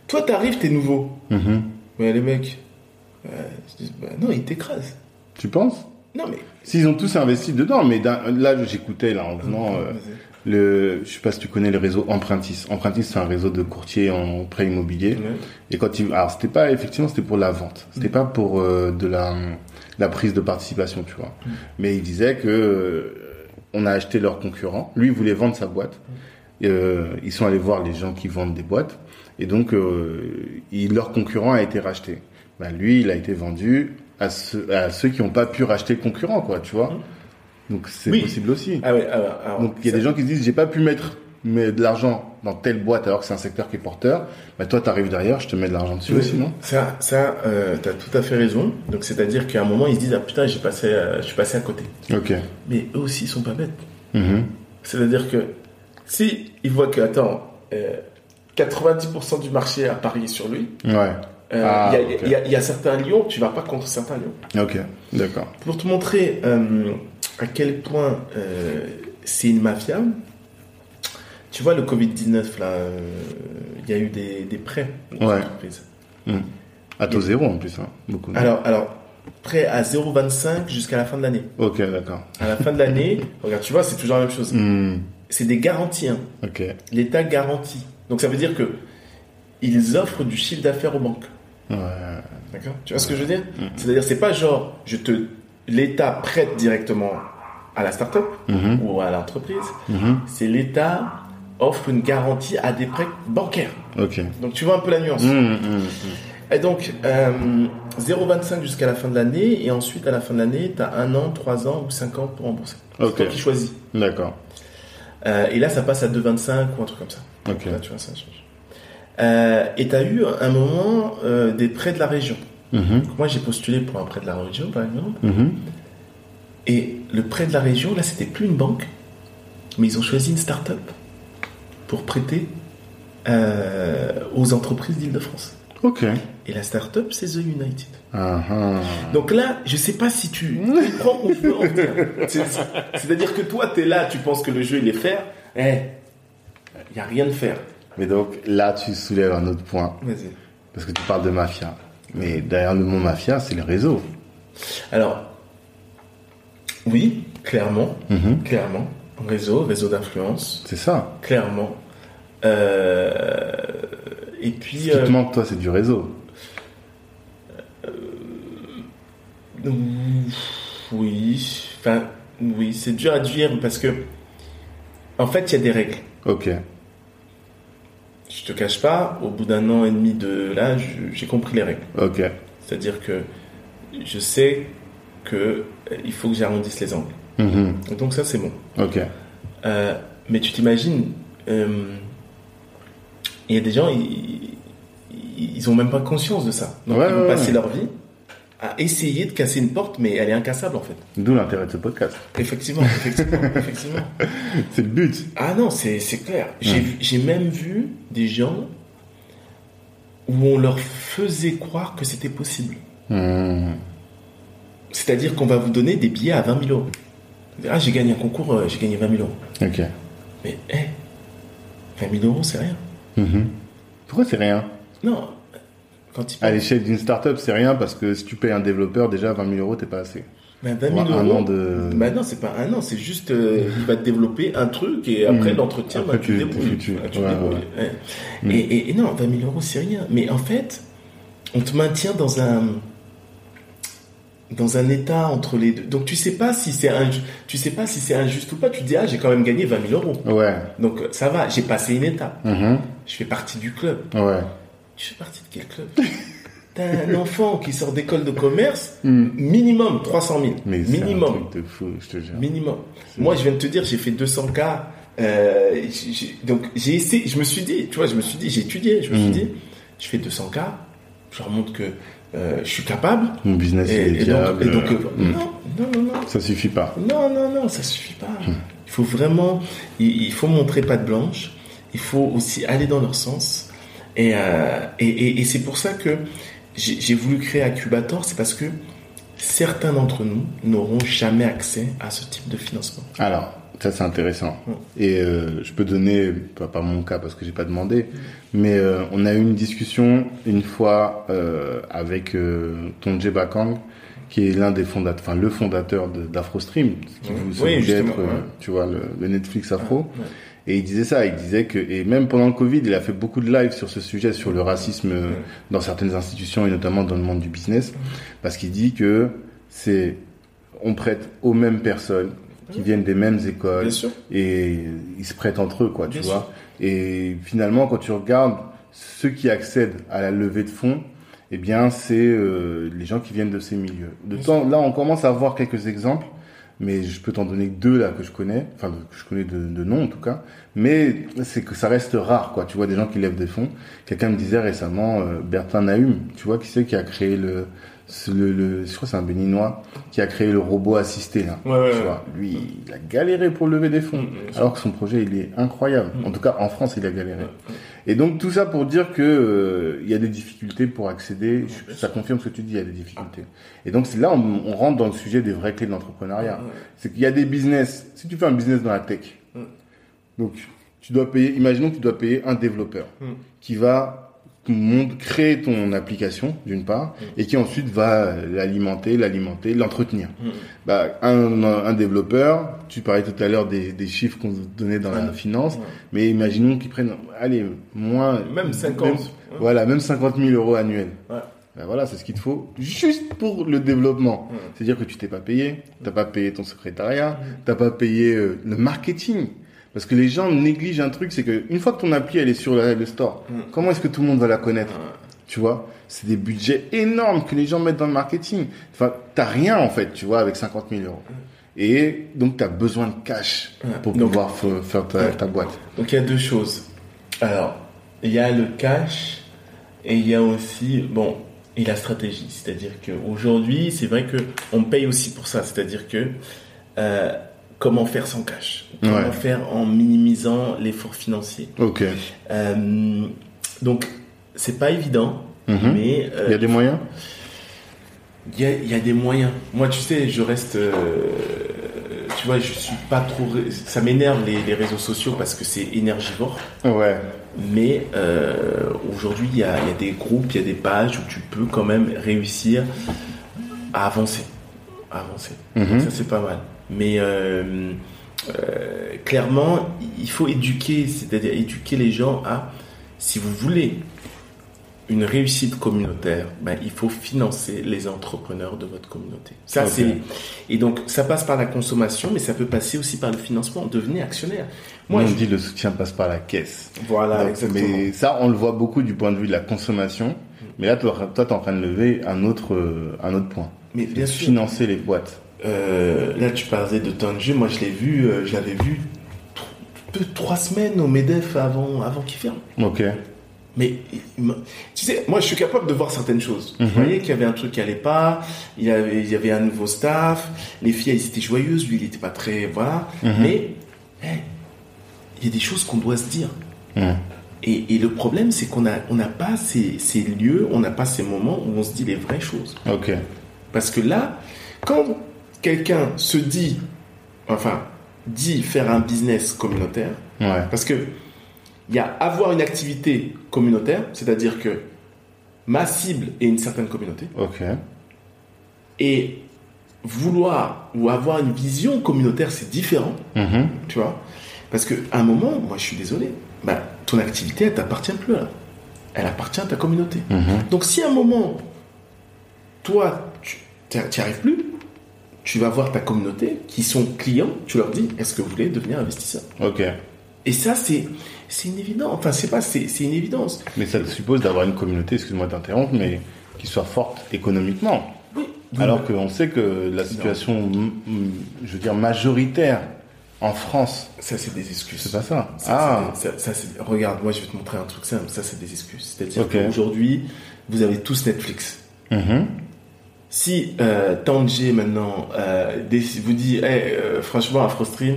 toi, t'arrives, t'es nouveau. Mhm. Ouais, les mecs, euh, ils disent, bah, non, ils t'écrasent. Tu penses? Non, mais. S'ils ont tous investi dedans, mais là, j'écoutais là en venant euh, le, je sais pas si tu connais le réseau Empruntis. Empruntis, c'est un réseau de courtiers en prêt immobilier. Et quand il, alors c'était pas effectivement, c'était pour la vente. C'était pas pour euh, de la, la prise de participation, tu vois. Mais il disait que euh, on a acheté leur concurrent. Lui il voulait vendre sa boîte. Et, euh, ils sont allés voir les gens qui vendent des boîtes. Et donc euh, il- leur concurrent a été racheté. Ben, lui, il a été vendu à ceux, à ceux qui n'ont pas pu racheter le concurrent, quoi, tu vois. Donc c'est Oui. possible aussi. Ah ouais, alors, alors, Donc il y a ça- des gens qui se disent j'ai pas pu mettre mais de l'argent dans telle boîte alors que c'est un secteur qui est porteur. Bah toi t'arrives derrière, je te mets de l'argent dessus aussi, non? Ça, ça euh, t'as tout à fait raison. Donc, c'est-à-dire qu'à un moment, ils se disent, ah putain, j'ai passé, euh, je suis passé à côté. Ok. Mais eux aussi, ils sont pas bêtes. Mhm. C'est-à-dire que si ils voient que, attends, euh, 90% du marché a parié sur lui, Ouais. Euh, il Ah, y, a, ok. il y a- il y a certains lions, tu vas pas contre certains lions. Ok. D'accord. Pour te montrer euh, à quel point euh, c'est une mafia, tu vois le Covid-19, là, il y a eu des, des prêts aux Ouais. entreprises. Mhm. À taux zéro en plus, hein. Beaucoup. Alors, alors, prêt à 0,25 jusqu'à la fin de l'année. Ok, d'accord. À la fin de l'année, regarde, tu vois, c'est toujours la même chose. Mhm. C'est des garanties. hein. L'État garantit. Donc ça veut dire que ils offrent du chiffre d'affaires aux banques. Ouais. D'accord Tu vois ce que je veux dire C'est-à-dire, c'est pas genre, je te, l'État prête directement à la start-up Mhm. ou à l'entreprise. Mhm. C'est l'État offre une garantie à des prêts bancaires. Donc tu vois un peu la nuance. Et donc, euh, 0,25 jusqu'à la fin de l'année, et ensuite à la fin de l'année, tu as un an, trois ans ou cinq ans pour rembourser. C'est Ok. toi qui choisis. D'accord. Euh, et là, ça passe à 2,25 ou un truc comme ça. Ok. Là, tu vois, ça change. Euh, et tu as eu un moment euh, des prêts de la région. Mhm. Donc, moi, j'ai postulé pour un prêt de la région, par exemple. Mhm. Et le prêt de la région, là, c'était plus une banque, mais ils ont choisi une start-up pour prêter euh, aux entreprises d'Île-de-France. Ok. Et la start-up, c'est The United. Ah, ah. Donc là, je sais pas si tu veux en c'est- C'est-à-dire que toi, tu es là, tu penses que le jeu, il est faire. Eh, il n'y a rien de faire. Mais donc là, tu soulèves un autre point Vas-y. parce que tu parles de mafia. Mais derrière le mot mafia, c'est le réseau. Alors, oui, clairement, Mhm. clairement. Réseau, réseau d'influence, C'est ça. clairement. Euh, et puis, Ce qui euh, te manque, toi, c'est du réseau. oui, enfin, oui, c'est dur à dire parce que, en fait, il y a des règles. Ok. Je te cache pas, au bout d'un an et demi de là, j'ai compris les règles. Ok. C'est-à-dire que je sais que euh, il faut que j'arrondisse les angles. Mhm. Donc ça, c'est bon. Ok. Euh, mais tu t'imagines, euh, il y a des gens, ils, ils ont même pas conscience de ça. Donc Ouais, ils vont ouais, passer ouais. leur vie à essayer de casser une porte, mais elle est incassable en fait. D'où l'intérêt de ce podcast. Effectivement, effectivement, effectivement. C'est le but. Ah non, c'est clair. J'ai vu- J'ai même vu des gens où on leur faisait croire que c'était possible. Mhm. C'est-à-dire qu'on va vous donner des billets à 20 000 euros. Ah, j'ai gagné un concours, euh, j'ai gagné 20 000 euros. Ok. Mais, hé, 20 000 euros, c'est rien. Mhm. Pourquoi c'est rien? Non, quand il À l'échelle d'une startup, c'est rien parce que si tu payes un développeur, déjà 20 000 euros, t'es pas assez. Ben, 20 000 Pour un euros. an de- Ben non, c'est pas un an, c'est juste, euh, il va te développer un truc et après Mm. l'entretien, ben, tu tu- débrouilles. foutu. Ouais, tu Ouais, te débrouilles, ouais. ouais. Mm. Et, et- et non, 20 000 euros, c'est rien. Mais en fait, on te maintient dans un dans un état entre les deux. Donc tu sais pas si c'est inju- tu sais pas si c'est injuste ou pas. Tu te dis ah j'ai quand même gagné 20 000 euros. Ouais. Donc ça va, j'ai passé une étape. Mhm. Je fais partie du club. Ouais. Tu fais partie de quel club? T'as un enfant qui sort d'école de commerce, Mm. minimum 300 000. Mais un minimum. truc de fou, je te jure. Minimum. Moi, je viens de te dire, j'ai fait 200 k. euh, donc j'ai essayé, je me suis dit, tu vois, je me suis dit, j'ai étudié, je me suis Mm. dit, je fais 200 k, je remonte que euh, je suis capable. Mon business Et, est et donc, viable. et donc, euh, Mm. non, non, non, non. Ça suffit pas. Non, non, non, ça suffit pas. Hmm. Il faut vraiment, il, il faut montrer patte blanche. Il faut aussi aller dans leur sens. Et, euh, et, et, et c'est pour ça que j'ai voulu créer Acubator, c'est parce que certains d'entre nous n'auront jamais accès à ce type de financement. Alors, ça c'est intéressant. Et euh, je peux donner, pas, mon cas parce que j'ai pas demandé, mais euh, on a eu une discussion une fois euh, avec Tonje Bakang, qui est l'un des fondateurs, enfin le fondateur d'AfroStream, qui vous Oui, être, ouais. tu vois, le, le Netflix Afro. Ouais. Et il disait ça, il disait que, et même pendant le Covid, il a fait beaucoup de lives sur ce sujet, sur le racisme euh, dans certaines institutions et notamment dans le monde du business, parce qu'il dit que c'est, on prête aux mêmes personnes qui viennent des mêmes écoles et ils se prêtent entre eux, quoi, tu Bien vois. Et finalement, quand tu regardes ceux qui accèdent à la levée de fonds, eh bien, c'est euh, les gens qui viennent de ces milieux. De Bien temps, là, on commence à voir quelques exemples, mais je peux t'en donner deux là que je connais, enfin que je connais de, nom en tout cas. Mais c'est que ça reste rare, quoi. Tu vois des gens qui lèvent des fonds. Quelqu'un me disait récemment euh, Bertin Nahum, tu vois qui c'est qui a créé le, le, le- je crois c'est un béninois qui a créé le robot assisté là. Ouais, ouais, tu ouais. vois, lui, il a galéré pour lever des fonds, Mm, alors que son projet il est incroyable. Mm. En tout cas, en France, il a galéré. Et donc tout ça pour dire que euh, il y a des difficultés pour accéder. Ça confirme ce que tu dis, il y a des difficultés. Et donc c'est là on, on rentre dans le sujet des vraies clés de l'entrepreneuriat. C'est qu'il y a des business. Si tu fais un business dans la tech, Mm. donc tu dois payer. Imaginons que tu dois payer un développeur qui va monde créer ton application d'une part et qui ensuite va l'alimenter, l'alimenter, l'entretenir. Mm. Bah, un, un développeur, tu parlais tout à l'heure des, des chiffres qu'on donnait dans la finance, mais imaginons qu'ils prennent, allez, moins, Même 50. même- Ouais. voilà, même 50 000 euros annuels. Ouais. Ben voilà, c'est ce qu'il te faut juste pour le développement. Ouais. C'est-à-dire que tu t'es pas payé, t'as pas payé ton secrétariat, Mm. t'as pas payé euh, le marketing. Parce que les gens négligent un truc, c'est que une fois que ton appli elle est sur le store, Mm. comment est-ce que tout le monde va la connaître. Tu vois, c'est des budgets énormes que les gens mettent dans le marketing. Enfin, t'as rien en fait, tu vois, avec 50 000 euros. Et donc t'as besoin de cash pour Donc- pouvoir faire ta, boîte. Donc il y a deux choses. Alors, il y a le cash et il y a aussi, bon, et la stratégie. C'est-à-dire qu'aujourd'hui, c'est vrai que on paye aussi pour ça. C'est-à-dire que euh, comment faire sans cash Comment Ouais. faire en minimisant l'effort financier Ok. Euh, Donc, c'est pas évident, Mhm. mais euh, Il y a des moyens? Il y a, il y a des moyens. Moi, tu sais, je reste. euh, tu vois, je suis pas trop. Ça m'énerve les, les réseaux sociaux parce que c'est énergivore. Ouais. Mais aujourd'hui, il y a, il y a des groupes, il y a des pages où tu peux quand même réussir à avancer. À avancer. Mhm. Ça, c'est pas mal. Mais euh, euh, clairement, il faut éduquer, c'est-à-dire éduquer les gens à, si vous voulez une réussite communautaire, ben, il faut financer les entrepreneurs de votre communauté. Ça, c'est et donc ça passe par la consommation, mais ça peut passer aussi par le financement. Devenez actionnaire. Moi, Moi, on je- dit le soutien passe par la caisse. voilà, Donc, exactement. Mais ça, on le voit beaucoup du point de vue de la consommation. Mais là, toi, toi, t'es en train de lever un autre, euh, un autre point. Mais bien sûr. Financer les boîtes. Euh, là, tu parlais de Tangier. Moi, je l'ai vu, euh, je l'avais vu tr- peu trois semaines au Medef avant, avant qu'il ferme. Ok. Mais tu sais, moi, je suis capable de voir certaines choses. Mhm. Je voyais qu'il y avait un truc qui allait pas. Il y avait, il y avait un nouveau staff. Les filles, elles étaient joyeuses. Lui, il était pas très, voilà. Mhm. Mais hey, il y a des choses qu'on doit se dire. Et, et le problème, c'est qu'on a, on n'a pas ces, ces lieux, on n'a pas ces moments où on se dit les vraies choses. Ok. Parce que là, quand quelqu'un se dit, enfin, dit faire un business communautaire, Ouais. parce que il y a avoir une activité communautaire, c'est-à-dire que ma cible est une certaine communauté, et vouloir ou avoir une vision communautaire, c'est différent, Mhm. tu vois. Parce qu'à un moment, moi je suis désolé, bah, ton activité, elle t'appartient plus là. Elle appartient à ta communauté. Mhm. Donc si à un moment, toi, tu n'y arrives plus, tu vas voir ta communauté qui sont clients, tu leur dis, est-ce que vous voulez devenir investisseur? Ok. Et ça, c'est c'est une évidence. Enfin, c'est pas, c'est une évidence. Mais ça te suppose d'avoir une communauté, excuse-moi de t'interrompre, mais qui soit forte économiquement. Oui. Alors qu'on sait que la situation, je veux dire, majoritaire en France, Ça, c'est des excuses. c'est pas ça. Ça, ah, ça, regarde, moi, je vais te montrer un truc simple. Ça, c'est des excuses. C'est-à-dire Ok. qu'aujourd'hui, vous avez tous Netflix. Mhm. Si euh, Tangier maintenant euh, vous dit, Hey, euh, franchement, AfroStream,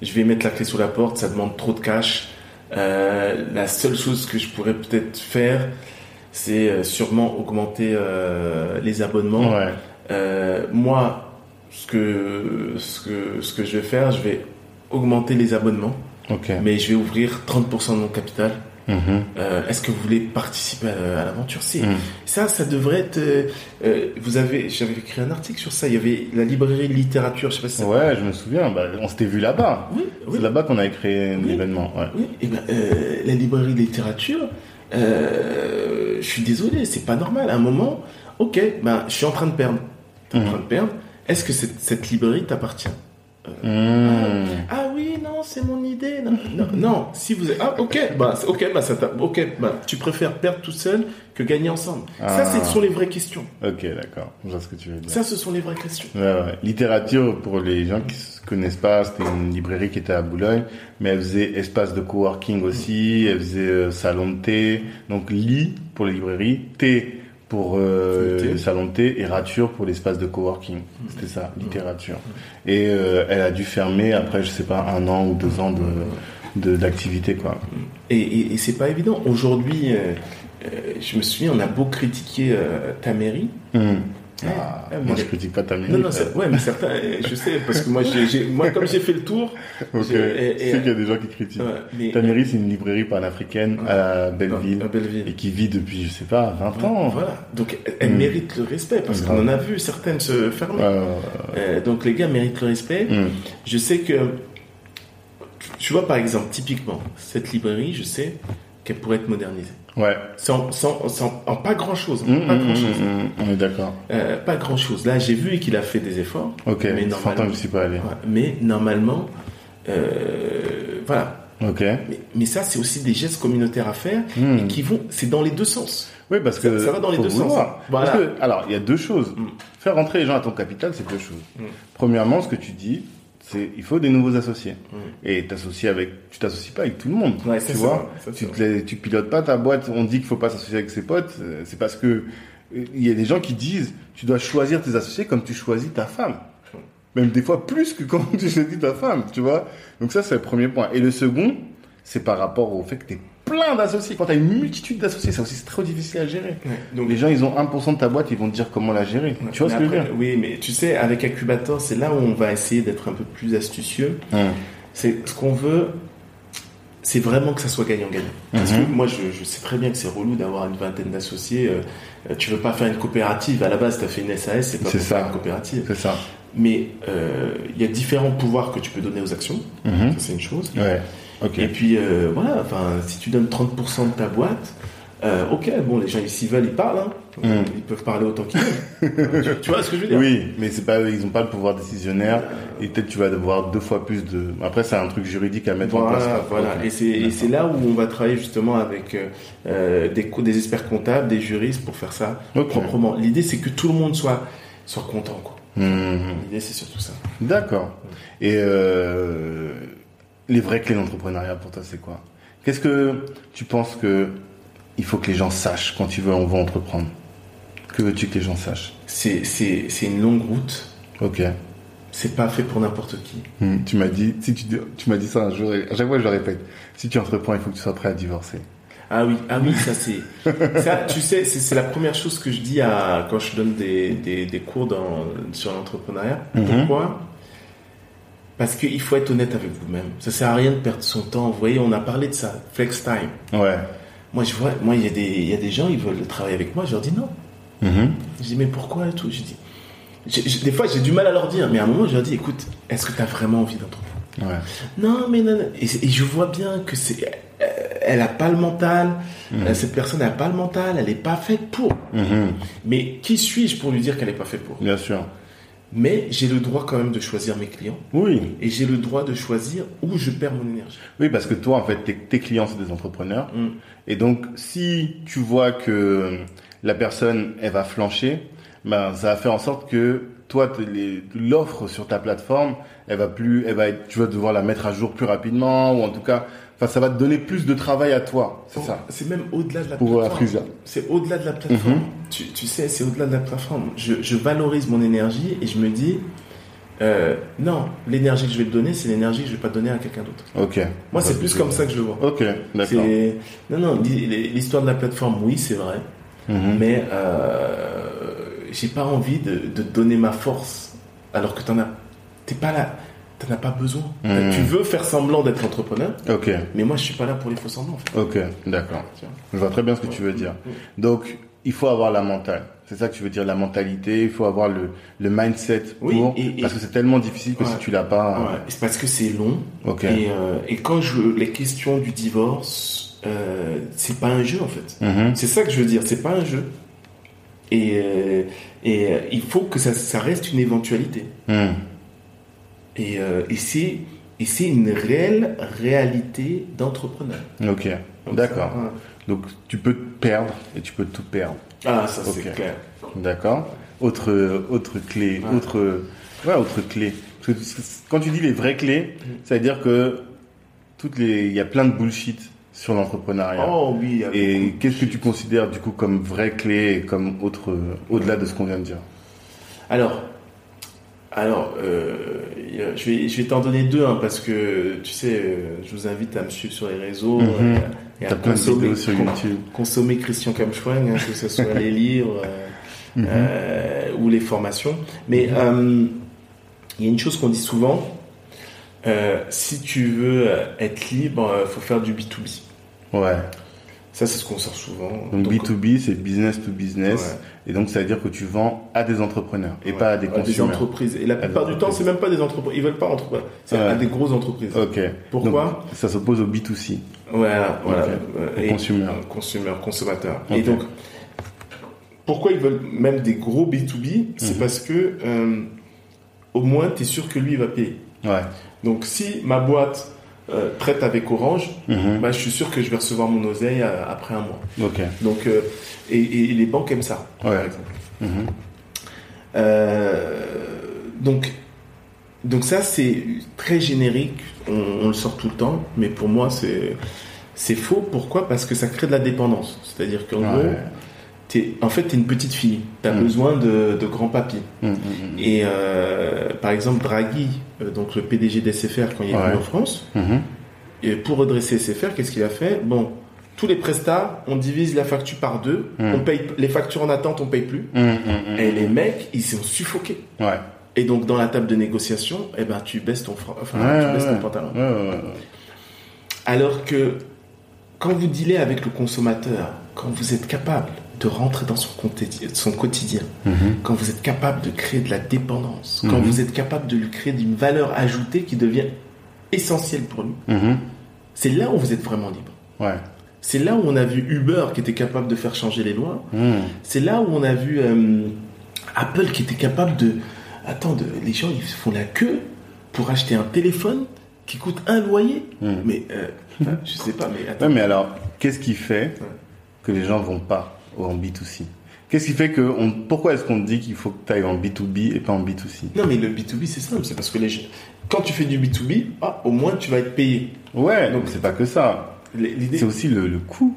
je vais mettre la clé sous la porte, ça demande trop de cash. Euh, la seule chose que je pourrais peut-être faire, c'est euh, sûrement augmenter les abonnements. ouais. Moi, ce que, ce, que, ce que je vais faire, je vais augmenter les abonnements, mais je vais ouvrir 30% de mon capital. Mhm. Euh, Est-ce que vous voulez participer à, à l'aventure? C'est Mhm. ça, ça devrait être. euh, euh, vous avez, j'avais écrit un article sur ça. Il y avait la librairie de littérature. Je sais pas si ça. Ouais, je me souviens. Bah, on s'était vu là-bas. Oui, oui. C'est là-bas qu'on avait créé un Oui. événement. Ouais. Oui, et ben, euh, la librairie de littérature, je suis désolé, c'est pas normal. À un moment, ok, ben, je suis en train de perdre. T'es en Mhm. train de perdre. Est-ce que cette, cette librairie t'appartient? Mhm. Ah oui, non, c'est mon idée. Non, non, non, si vous êtes... Ah, ok, bah, ok, bah, ça t'a- ok, bah, tu préfères perdre tout seul que gagner ensemble. Ça, Ah. ce sont les vraies questions. Ok, d'accord. Je vois ce que tu veux dire. Ça, ce sont les vraies questions. Ouais, ouais. Littérature, pour les gens qui ne connaissent pas, c'était une librairie qui était à Boulogne, mais elle faisait espace de coworking aussi, elle faisait euh, salon de thé, donc lit pour les librairies, thé pour euh, Le salon de thé et rature pour l'espace de coworking. C'était ça, littérature. Et euh, elle a dû fermer après, je sais pas, un an ou deux ans de de- d'activité quoi. Et, et, et c'est pas évident. Aujourd'hui, euh, euh, je me souviens, on a beau critiquer ta mairie. Ah, moi je critique pas ta Non, non, c'est- ouais, mais certains, je sais, parce que moi, moi comme j'ai fait le tour, Ok. Je sais qu'il y a des gens qui critiquent. ouais, mais, c'est une librairie panafricaine à Belleville à Belleville. et qui vit depuis, je sais pas, 20 ans. Voilà. Donc, elle, Mm. mérite le respect parce Grave. qu'on en a vu certaines se fermer. Ouais, ouais, Euh, donc, les gars méritent le respect. ouais. Hum. Je sais que, tu vois, par exemple, typiquement, cette librairie, je sais qu'elle pourrait être modernisée. Ouais. Sans, sans, sans- en pas grand chose. Hum, pas hum, grand chose. hum, On est d'accord. pas grand chose. Là, j'ai vu qu'il a fait des efforts. Ok. Mais normalement- que je suis pas allé. Ouais, mais normalement, euh, voilà. Ok. Mais, mais ça, c'est aussi des gestes communautaires à faire et qui vont, c'est dans les deux sens. Oui, parce que ça va dans les deux sens, hein. Voilà. Parce que, alors, il y a deux choses. Faire rentrer les gens à ton capital, c'est deux choses. Premièrement, ce que tu dis, il faut des nouveaux associés. Mm. Et t'associer avec, tu t'associes pas avec tout le monde. Ouais, tu vois, ça, tu, te pilotes pas ta boîte. On dit qu'il faut pas s'associer avec ses potes. euh, C'est parce que euh, il y a des gens qui disent, tu dois choisir tes associés comme tu choisis ta femme. Même des fois plus que quand tu choisis ta femme, tu vois. Donc ça, c'est le premier point. Et le second, c'est par rapport au fait que tu plein d'associés. Quand tu as une multitude d'associés, ça aussi, c'est trop difficile à gérer. Ouais, donc, Les gens, ils ont 1% de ta boîte, ils vont te dire comment la gérer. tu vois ce que je veux dire? Oui, mais tu sais, avec Incubator, c'est là où on va essayer d'être un peu plus astucieux. C'est ce qu'on veut, c'est vraiment que ça soit gagnant-gagnant. Parce Mhm. que moi, je, je sais très bien que c'est relou d'avoir une vingtaine d'associés. euh, euh, tu veux pas faire une coopérative. À la base, tu as fait une SAS, c'est pas pour ça. faire une coopérative. C'est ça. Mais euh, il y a différents pouvoirs que tu peux donner aux actions. Mhm. Ça, c'est une chose. Ouais. Et puis, euh, voilà, enfin, si tu donnes 30% de ta boîte, Euh, ok, bon, les gens, s'ils veulent, ils parlent. Hein. Mm. Ils peuvent parler autant qu'ils veulent. tu, tu vois ce que je veux dire? Oui, mais c'est pas, ils ont pas le pouvoir décisionnaire et peut-être tu vas devoir deux fois plus de. Après, c'est un truc juridique à mettre en place. Voilà. Et c'est là où on va travailler justement avec euh, euh, des, experts comptables, des juristes pour faire ça proprement. L'idée, c'est que tout le monde soit, soit content. quoi. Mhm. L'idée, c'est surtout ça. D'accord. Et euh, les vraies clés d'entrepreneuriat pour toi, c'est quoi? Qu'est-ce que tu penses que il faut que les gens sachent quand tu veux, on veut entreprendre? Que veux-tu que les gens sachent? C'est c'est- c'est une longue route. Ok. C'est pas fait pour n'importe qui. Hmm, Tu m'as dit, si tu, tu m'as dit ça un jour, et à chaque fois je le répète. Si tu entreprends, il faut que tu sois prêt à divorcer. Ah oui, ah oui, ça c'est, ça, tu sais, c'est c'est la première chose que je dis à quand je donne des, des, des cours dans, sur l'entrepreneuriat. Mhm. Pourquoi? Parce qu'il faut être honnête avec vous-même. Ça sert à rien de perdre son temps. Vous voyez, on a parlé de ça, flex time. Ouais. Moi, je vois, moi, il y a des, il y a des gens, ils veulent travailler avec moi. Je leur dis non. Mhm. Je dis mais pourquoi et tout? Je dis, des fois, j'ai du mal à leur dire, mais à un moment, je leur dis, écoute, est-ce que tu as vraiment envie d'entreprendre Ouais. non, mais non, non. Et, et je vois bien que c'est, euh, elle a pas le mental. Mhm. Euh, Cette personne n'a pas le mental. Elle n'est pas faite pour. Mhm. Mais qui suis-je pour lui dire qu'elle n'est pas faite pour? Bien sûr. Mais j'ai le droit quand même de choisir mes clients. Oui. Et j'ai le droit de choisir où je perds mon énergie. Oui, parce que toi, en fait, tes, tes clients, c'est des entrepreneurs. Mm. Et donc, si tu vois que la personne, elle va flancher, ben, ça va faire en sorte que toi, l'offre sur ta plateforme, elle va plus, elle va être, tu vas devoir la mettre à jour plus rapidement, ou en tout cas, enfin, ça va te donner plus de travail à toi. C'est ça. C'est même au-delà de la Pour la plateforme. C'est au-delà de la plateforme. Mhm. tu, tu sais, c'est au-delà de la plateforme. Je, je valorise mon énergie et je me dis, euh, non, l'énergie que je vais te donner, c'est l'énergie que je vais pas donner à quelqu'un d'autre. Ok. Moi, c'est Ouais, plus comme ça que je le vois. Ok, d'accord. Non, non, l'hi- l'histoire de la plateforme, oui, c'est vrai. Mhm. Mais euh, j'ai pas envie de, de donner ma force alors que t'en as. T'es pas là. T'en as pas besoin. Mhm. Tu veux faire semblant d'être entrepreneur, Ok, mais moi, je suis pas là pour les faux semblants. en fait. ok, d'accord. Je vois très bien ce que tu veux dire. Donc, il faut avoir la mentale. C'est ça que tu veux dire, la mentalité. Il faut avoir le, le mindset Oui, pour. et- et- parce que c'est tellement difficile que Ouais. si tu l'as pas. Ouais, c'est parce que c'est long. Ok. Et, euh, et quand je les questions du divorce, euh, c'est pas un jeu en fait. Mhm. C'est ça que je veux dire, c'est pas un jeu. Et, euh, et euh, il faut que ça, ça reste une éventualité. Mhm. Et, euh, et c'est une réelle réalité d'entrepreneur. Ok, d'accord. ouais. Donc, tu peux te perdre et tu peux tout perdre. Ah, ça c'est clair. D'accord. Autre, autre clé, autre, ouais, autre clé. Parce que quand tu dis les vraies clés, Mm. ça veut dire que toutes les, il y a plein de bullshit sur l'entrepreneuriat. Oh oui. il y a Et qu'est-ce que tu considères du coup comme vraie clé et comme autre, au-delà de ce qu'on vient de dire? Alors, alors euh, je vais, je vais t'en donner deux hein, parce que tu sais, euh, je vous invite à me suivre sur les réseaux Mhm. euh, et à de consommer, sur YouTube. consommer Christian Kamschwang, hein, que ce soit les livres Mhm. ou les formations. Mais euh, il y a une chose qu'on dit souvent si tu veux être libre, il faut faire du B2B. Ouais. Ça, c'est ce qu'on sort souvent. Donc, Donc, B2B, c'est business to business. Ouais. Et donc, ça veut dire que tu vends à des entrepreneurs et Ouais, pas à des à des consommateurs. entreprises. Et la plupart du temps, c'est même pas des entreprises. Ils veulent pas entreprendre. C'est Ouais. à des grosses entreprises. Ok. Pourquoi Donc, Ça s'oppose au B2C. Voilà, voilà. Ok. Euh, et- consumer. euh, consumer, consommateur. Et donc, pourquoi ils veulent même des gros B2B C'est Mhm. parce que euh, au moins, tu es sûr que lui, il va payer. Ouais. Donc, si ma boîte euh, traite avec Orange, Mhm. bah, je suis sûr que je vais recevoir mon oseille euh, après un mois. Donc, euh, et, et les banques aiment ça, Ouais. par exemple. Mhm. Euh, donc, donc ça c'est très générique, on, on le sort tout le temps, mais pour moi c'est c'est faux. Pourquoi? Parce que ça crée de la dépendance. C'est-à-dire qu'en gros, t'es, en fait, tu es une petite fille, tu as Mm. besoin de, de grands papiers. Mhm, mhm. Et par exemple, Draghi, donc le PDG d'SFR, quand il est venu en France, Mhm. et pour redresser SFR, qu'est-ce qu'il a fait? Bon, tous les prestats, on divise la facture par deux, Mm. on paye les factures en attente, on paye plus. Mhm, mhm. Et les mecs, ils sont suffoqués. Ouais. Et donc dans la table de négociation, eh ben tu baisses ton enfin Ouais, tu baisses ouais, ton pantalon. Alors que quand vous dealez avec le consommateur, quand vous êtes capable de rentrer dans son, quotidien, Mhm. quand vous êtes capable de créer de la dépendance, quand Mhm. vous êtes capable de lui créer une valeur ajoutée qui devient essentielle pour lui, Mhm. c'est là où vous êtes vraiment libre. Ouais. C'est là où on a vu Uber qui était capable de faire changer les lois. C'est là où on a vu euh, Apple qui était capable de... Attends, de- les gens, ils font la queue pour acheter un téléphone qui coûte un loyer. Mais, euh, je sais pas, mais attends. Ouais, mais alors, qu'est-ce qui fait que les gens vont pas? En B2C Qu'est-ce qui fait que on, pourquoi est-ce qu'on dit qu'il faut que tu ailles en B2B et pas en B2C Non, mais le B2B, c'est simple. C'est parce que les gens... quand tu fais du B2B, ah, au moins tu vas être payé. Ouais, Donc- c'est pas que ça. C'est aussi le, le coût.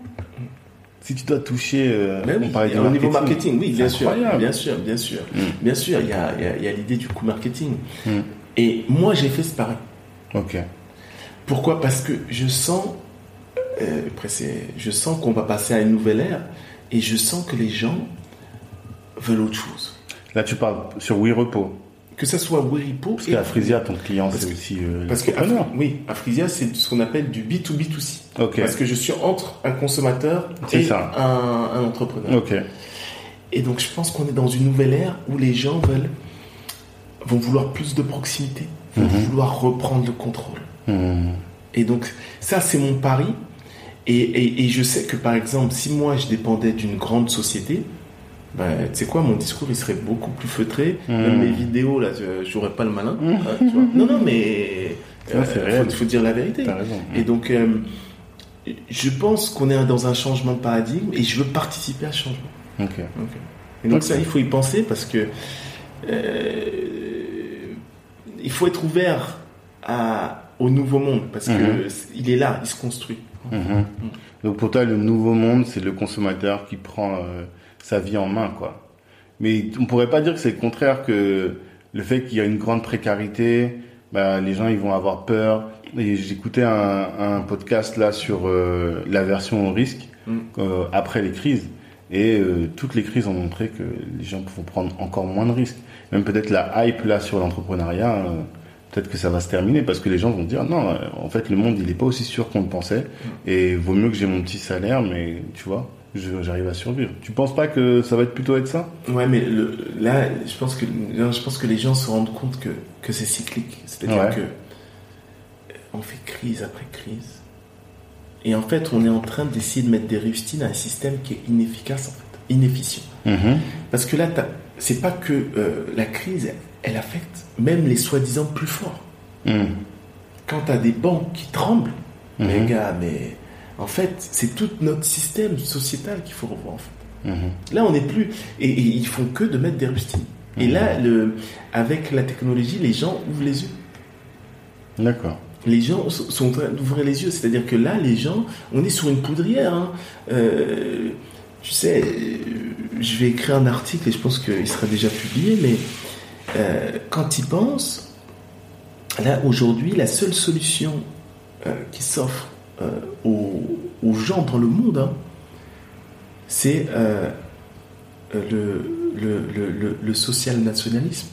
Si tu dois toucher, euh, Ben oui, au niveau marketing, oui, bien sûr, bien sûr, bien sûr, Mm. bien sûr, il y a, y a- il y a l'idée du coût marketing. Mm. Et moi, j'ai fait ce pareil. Ok. Pourquoi? Parce que je sens, euh, après c'est- je sens qu'on va passer à une nouvelle ère, et je sens que les gens veulent autre chose. Là, tu parles sur WeRepo. Que ça soit Weripo Parce qu'à Frisia, ton client, Parce c'est aussi euh, parce que. Afri- oui, Afrisia, c'est ce qu'on appelle du B2B2C. Ok. Parce que je suis entre un consommateur et ça. un, un entrepreneur. Et donc je pense qu'on est dans une nouvelle ère où les gens veulent vont vouloir plus de proximité, vont Mhm. vouloir reprendre le contrôle. Hmm. Et donc ça c'est mon pari. Et, et- et je sais que par exemple si moi je dépendais d'une grande société, ben, tu sais quoi, mon discours il serait beaucoup plus feutré. Mhm. Même mes vidéos là, je j'aurais pas le malin. hein, tu vois. Non non mais c'est euh, faut, faut dire la vérité. Et donc euh, je pense qu'on est dans un changement de paradigme et je veux participer à ce changement. Et donc ça, il faut y penser parce que euh, il faut être ouvert à, au nouveau monde parce que Mhm. c- il est là, il se construit. Mhm. Donc pour toi, le nouveau monde, c'est le consommateur qui prend euh, sa vie en main, quoi. Mais on pourrait pas dire que c'est le contraire, que le fait qu'il y a une grande précarité, bah, les gens ils vont avoir peur. Et j'écoutais un, un podcast là sur euh, la version au risque Mm. euh, après les crises. Et euh, toutes les crises ont montré que les gens vont prendre encore moins de risques. Même peut-être la hype là sur l'entrepreneuriat, peut-être que ça va se terminer parce que les gens vont dire non, euh, en fait le monde il est pas aussi sûr qu'on le pensait et vaut mieux que j'ai mon petit salaire, mais tu vois, j'arrive à survivre. Tu penses pas que ça va être plutôt être ça? Ouais, mais le, là, je pense que là, je pense que les gens se rendent compte que que c'est cyclique. C'est-à-dire Ouais. que on fait crise après crise. Et en fait, on est en train d'essayer de mettre des rustines à un système qui est inefficace, en fait, inefficient. Parce que là, c'est pas que euh, la crise, elle affecte même les soi-disant plus forts. Mhm. Quand tu as des banques qui tremblent, Mhm. les gars, mais en fait, c'est tout notre système sociétal qu'il faut revoir. En fait. Mhm. Là, on n'est plus. Et, et ils font que de mettre des rustines. Et là, le, avec la technologie, les gens ouvrent les yeux. D'accord. Les gens sont en train d'ouvrir les yeux. C'est-à-dire que là, les gens, on est sur une poudrière. hein. Euh, tu sais, euh, je vais écrire un article et je pense qu'il sera déjà publié, mais euh, quand ils pensent, là, aujourd'hui, la seule solution euh, qui s'offre euh, aux, aux gens dans le monde, hein, c'est le, le, le, le- le social-nationalisme.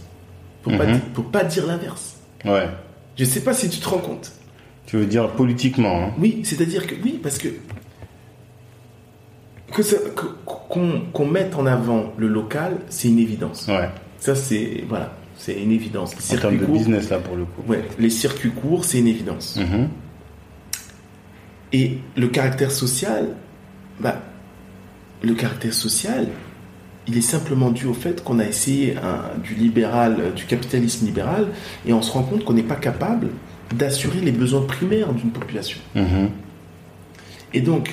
Pour, pas dire- pour pas dire l'inverse. Ouais. Je sais pas si tu te rends compte. Tu veux dire politiquement, hein Oui, c'est-à-dire que oui, parce que qu'on mette en avant le local, c'est une évidence. Ouais. Ça, c'est voilà, c'est une évidence. Les En termes de courts, business là pour le coup. ouais, les circuits courts, c'est une évidence. Mhm. Et le caractère social, bah, le caractère social, il est simplement dû au fait qu'on a essayé un- du libéral, euh, du capitalisme libéral, et on se rend compte qu'on n'est pas capable d'assurer les besoins primaires d'une population. Mhm. Et donc,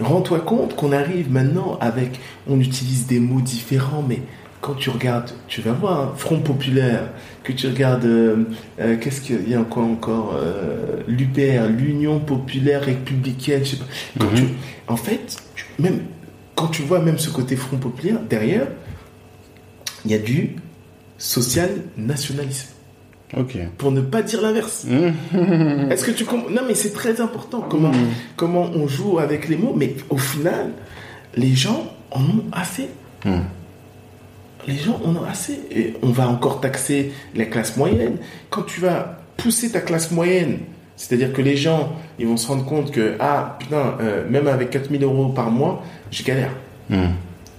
rends-toi compte qu'on arrive maintenant avec, on utilise des mots différents, mais quand tu regardes, tu vas voir, hein, Front Populaire, que tu regardes, euh, euh, qu'est-ce qu'il y a encore encore, euh, l'UPR, l'Union Populaire Républicaine, je sais pas. Quand Mhm. tu- en fait, tu- même quand tu vois même ce côté Front Populaire, derrière, il y a du social-nationalisme, Ok. pour ne pas dire l'inverse. Mhm. Est-ce que tu comprends Non, mais c'est très important comment, Mhm. comment on joue avec les mots, mais au final, les gens en ont assez. Les gens en ont assez. Et on va encore taxer la classe moyenne. Quand tu vas pousser ta classe moyenne, c'est-à-dire que les gens, ils vont se rendre compte que, ah, putain, euh, même avec 4000 euros par mois, je galère. Mhm.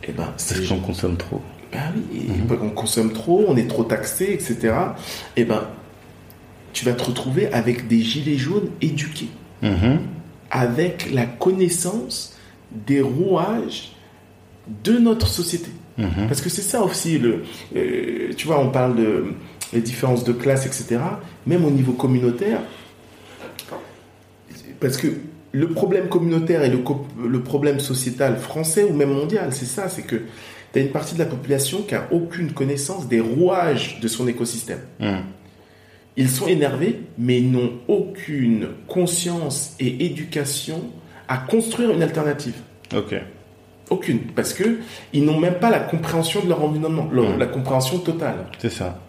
Et ben, c'est que j'en consomme trop. ben oui, et on consomme trop, on est trop taxé, etc. Et ben, tu vas te retrouver avec des gilets jaunes éduqués. Mhm. avec la connaissance des rouages de notre société. Mhm. Parce que c'est ça aussi, le, euh, tu vois, on parle de les différences de classe, etc. Même au niveau communautaire, parce que le problème communautaire et le, problème sociétal français ou même mondial, c'est ça, c'est que tu as une partie de la population qui a aucune connaissance des rouages de son écosystème. Mhm. Ils sont énervés, mais n'ont aucune conscience et éducation à construire une alternative. Ok. Aucune, parce que ils n'ont même pas la compréhension de leur environnement, leur- la compréhension totale. C'est ça.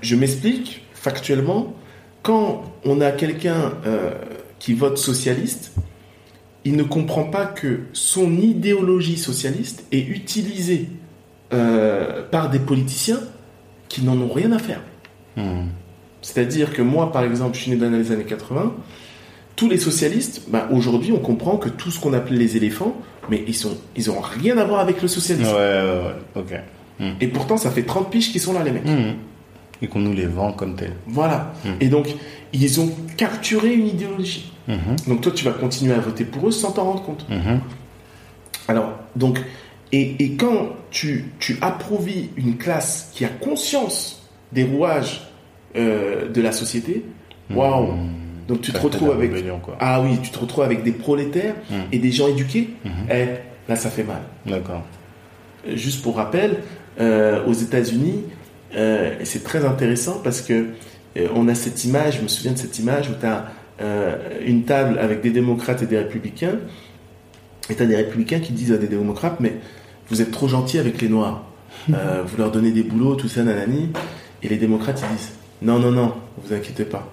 Je m'explique factuellement. Quand on a quelqu'un euh, qui vote socialiste, il ne comprend pas que son idéologie socialiste est utilisée euh, par des politiciens qui n'en ont rien à faire. Mhm. C'est-à-dire que moi, par exemple, je suis né dans les années 80. Tous les socialistes, bah, aujourd'hui, on comprend que tout ce qu'on appelait les éléphants, mais ils sont, ils ont rien à voir avec le socialisme. ouais, ouais. Ok. Et pourtant, ça fait 30 piges qu'ils sont là, les mecs. Mhm. Et qu'on nous les vend comme tel. Voilà. Mm. Et donc, ils ont capturé une idéologie. Donc, toi, tu vas continuer à voter pour eux sans t'en rendre compte. Alors, donc, et, et quand tu, tu approuvis une classe qui a conscience des rouages euh, de la société, waouh! Donc, tu te Ça retrouves avec. quoi. Ah oui, tu te retrouves avec des prolétaires Mhm. et des gens éduqués. Mhm. Eh, là, ça fait mal. D'accord. Euh, Juste pour rappel, euh, aux États-Unis, euh, et c'est très intéressant parce que euh, on a cette image, je me souviens de cette image où tu as une table avec des démocrates et des républicains, et tu as des républicains qui disent à des démocrates, mais vous êtes trop gentils avec les noirs, vous leur donnez des boulots, tout ça, nanani, et les démocrates ils disent, non, non, non, vous inquiétez pas,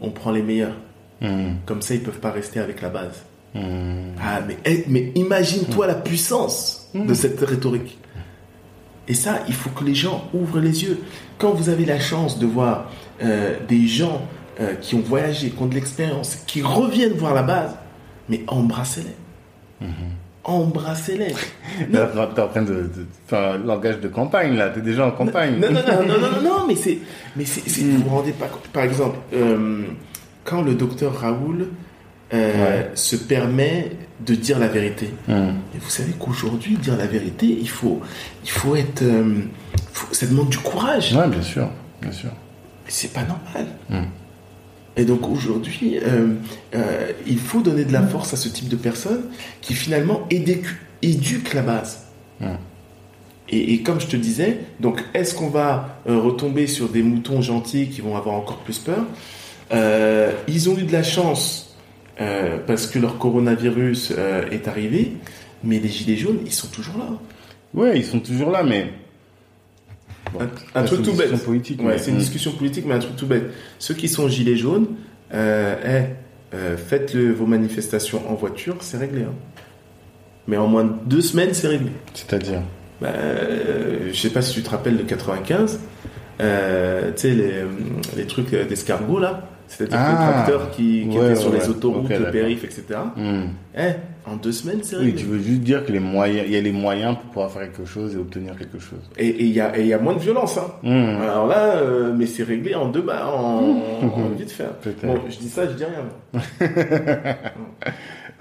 on prend les meilleurs, Mhm. comme ça ils peuvent pas rester avec la base. Mhm. Ah, mais, eh, mais imagine-toi la puissance de cette rhétorique. Et ça, il faut que les gens ouvrent les yeux. Quand vous avez la chance de voir euh, des gens euh, qui ont voyagé, qui ont de l'expérience, qui reviennent voir la base, mais embrassez-les. Embrassez-les. T'es en train de, de langage de campagne, là. T'es déjà en campagne. Non, non, non, non, non, non, non, mais c'est, mais c'est, c'est- vous vous rendez pas compte. Par exemple, euh, quand le docteur Raoul euh, Ouais. se permet de dire la vérité. Et vous savez qu'aujourd'hui, dire la vérité, il faut, il faut être. euh, faut- ça demande du courage. Ouais, bien sûr. Bien sûr. C'est pas normal. Mm. Et donc aujourd'hui, euh, euh, il faut donner de la force à ce type de personnes qui finalement éduquent, éduquent la base. Et, et comme je te disais, donc est-ce qu'on va euh, retomber sur des moutons gentils qui vont avoir encore plus peur? Ils ont eu de la chance parce que leur coronavirus est arrivé, mais les gilets jaunes, ils sont toujours là. Ouais, ils sont toujours là, mais. Bon, Un- truc une tout bête. discussion politique. Ouais, mais- c'est une Mm. discussion politique, mais un truc tout bête. Ceux qui sont gilets jaunes, euh, eh, euh, faites le- vos manifestations en voiture, c'est réglé. hein. Mais en moins de deux semaines, c'est réglé. C'est-à-dire. Bah, euh, je sais pas si tu te rappelles de 95, euh, tu sais, les, les trucs d'escargot là, c'est-à-dire Ah. les tracteurs qui, qui Ouais, étaient sur ouais, les autoroutes, Ok, le périph, etc. Hmm. Eh, en deux semaines, c'est Oui, tu veux juste dire que les moyens, il y a les moyens pour pouvoir faire quelque chose et obtenir quelque chose. Et et il y a, et y a moins de violence. Hein. Hmm. Alors là, euh, mais c'est réglé en deux bas, en, en vite fait. Bon, je dis ça, je dis rien.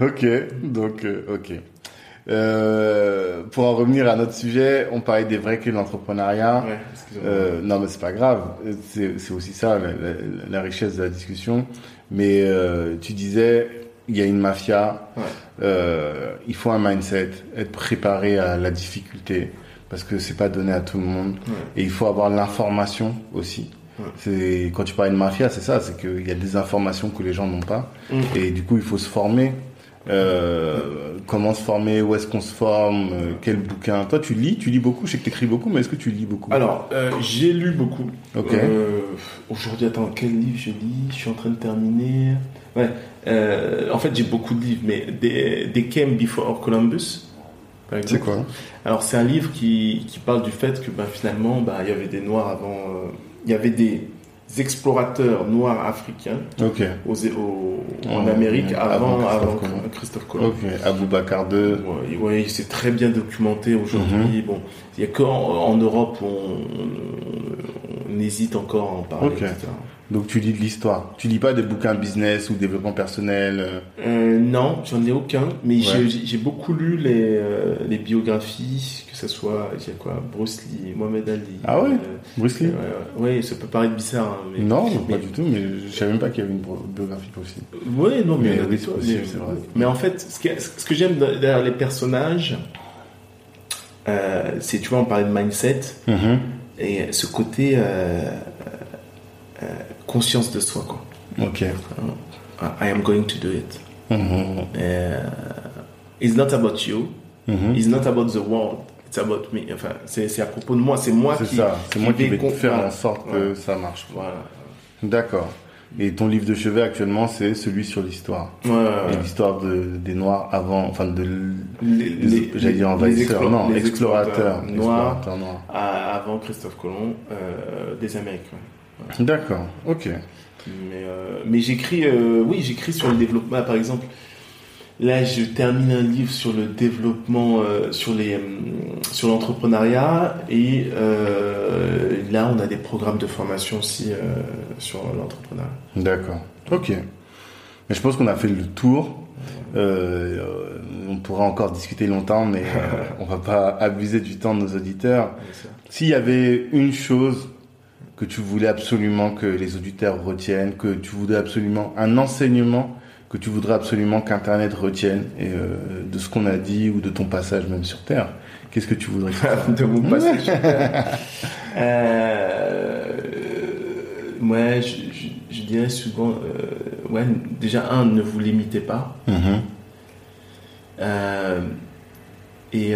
Ok, donc, euh, ok. Euh, pour en revenir à notre sujet, on parlait des vrais clés de l'entrepreneuriat. Ouais. Euh, non, mais c'est pas grave. C'est aussi ça la, la- la richesse de la discussion. Mais euh, tu disais, il y a une mafia. Ouais. Euh, il faut un mindset, être préparé à la difficulté, parce que c'est pas donné à tout le monde. Ouais. Et il faut avoir l'information aussi. Ouais. C'est quand tu parles de mafia, c'est ça, c'est qu'il y a des informations que les gens n'ont pas. Mm. Et du coup, il faut se former. Euh, comment se former Où est-ce qu'on se forme euh, Quel bouquin Toi, tu lis Tu lis beaucoup Je sais que tu écris beaucoup, mais est-ce que tu lis beaucoup? Alors, euh, j'ai lu beaucoup. Ok. Euh, Aujourd'hui, attends, quel livre je lis? Je suis en train de terminer. Ouais. en fait, j'ai beaucoup de livres, mais des, des Came Before Columbus, par C'est quoi? Alors, c'est un livre qui, qui parle du fait que ben, finalement, ben, il y avait des Noirs avant. il y avait des explorateurs noirs africains aux, en En- Amérique avant avant, Christophe avant Colomb. Christophe Colomb. Ok. Aboubacar 2. Ouais, ouais, c'est très bien documenté aujourd'hui. Mhm. Bon, il y a qu'en en Europe on, on- on hésite encore à en parler, etc. Donc tu lis de l'histoire. Tu lis pas des bouquins business ou développement personnel. euh, Euh, non, j'en ai aucun, mais j'ai- Ouais. j'ai j'ai beaucoup lu les, euh, les biographies, que ce soit, a quoi, Bruce Lee, Mohamed Ali. Ah ouais? euh, Bruce Lee? ouais, ouais, ça peut paraître bizarre, hein, mais... Non, mais- pas du tout, mais je savais même pas qu'il y avait une biographie possible. Ouais, non, mais, Mais il y en a oui, des possible, mais- c'est vrai. Mais en fait, ce que, ce que j'aime derrière les personnages, c'est, tu vois, on parlait de mindset, Mhm. et ce côté conscience de soi, quoi. Ok. I am going to do it. Mhm. Euh, it's not about you. Mhm. It's not about the world. It's about me. Enfin, c'est à propos de moi. C'est moi qui. ça, c'est moi qui vais faire en sorte que Ouais. ça marche. Voilà. D'accord. Et ton livre de chevet actuellement, c'est celui sur l'histoire. Ouais, ouais, l'histoire de, des Noirs avant, enfin de, j'allais dire envahisseurs, non, les explorateurs, noirs explorateurs noirs. à- avant Christophe Colomb euh, des Amériques. D'accord, ok. Mais, euh, mais j'écris, euh, oui, j'écris sur le développement. Par exemple, là, je termine un livre sur le développement, euh, sur les, sur l'entrepreneuriat, et euh, là, on a des programmes de formation aussi sur l'entrepreneuriat. D'accord, ok. Mais je pense qu'on a fait le tour. On pourra encore discuter longtemps, mais on va pas abuser du temps de nos auditeurs. S'il y avait une chose que tu voulais absolument que les auditeurs retiennent, que tu voudrais absolument un enseignement que tu voudrais absolument qu'Internet retienne et, euh, de ce qu'on a dit ou de ton passage même sur Terre, qu'est-ce que tu voudrais de mon passage. euh, ouais, je, je, je dirais souvent, euh, ouais, déjà un, ne vous limitez pas. Mhm. Euh, et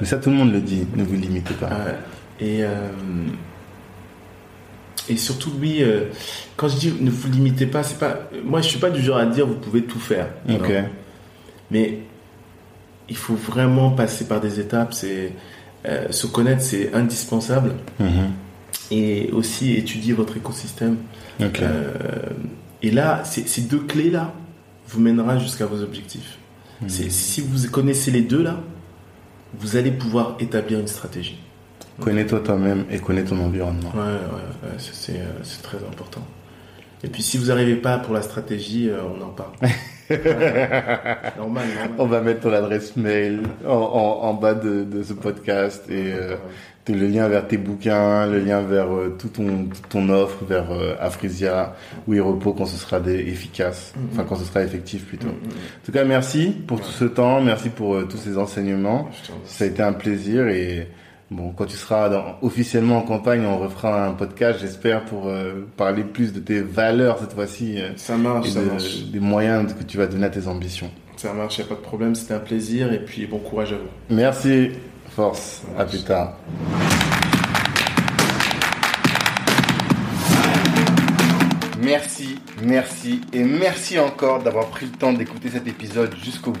Mais ça, tout le monde le dit, ne vous limitez pas. et et surtout oui, euh, quand je dis ne vous limitez pas, c'est pas, moi je suis pas du genre à dire vous pouvez tout faire. ok. Non. Mais il faut vraiment passer par des étapes. C'est euh, se connaître, c'est indispensable. Mhm. Et aussi étudier votre écosystème. Ok. Euh, et là, ces deux clés là vous mènera jusqu'à vos objectifs. Mhm. C'est- Si vous connaissez les deux là, vous allez pouvoir établir une stratégie. Connais-toi toi-même et connais ton environnement. Ouais, ouais, ouais, c'est euh, c'est très important. Et puis si vous n'arrivez pas pour la stratégie, euh, on en parle. normal, normal. On va mettre ton adresse mail en, en, en bas de, de ce podcast et euh, le lien vers tes bouquins, le lien vers euh, tout ton, toute ton offre, vers euh, Afrisia ou Repos quand ce sera des, efficace, Mhm. enfin quand ce sera effectif plutôt. Mm, En tout cas, merci pour tout ce temps, merci pour tous ces enseignements. Ça a été un plaisir et bon, quand tu seras dans- officiellement en campagne, on refera un podcast, j'espère, pour euh, parler plus de tes valeurs cette fois-ci euh, Ça marche, et ça de- marche. des moyens que tu vas donner à tes ambitions. Ça marche, y a pas de problème, c'était un plaisir et puis bon courage à vous. Merci, force, à plus tard. Merci, merci et merci encore d'avoir pris le temps d'écouter cet épisode jusqu'au bout.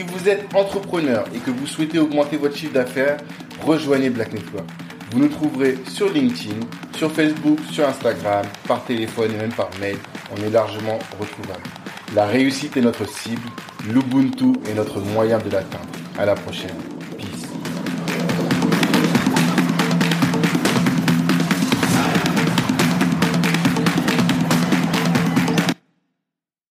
Si vous êtes entrepreneur et que vous souhaitez augmenter votre chiffre d'affaires, rejoignez Black Network. Vous nous trouverez sur LinkedIn, sur Facebook, sur Instagram, par téléphone et même par mail. On est largement retrouvable. La réussite est notre cible, l'Ubuntu est notre moyen de l'atteindre. À la prochaine.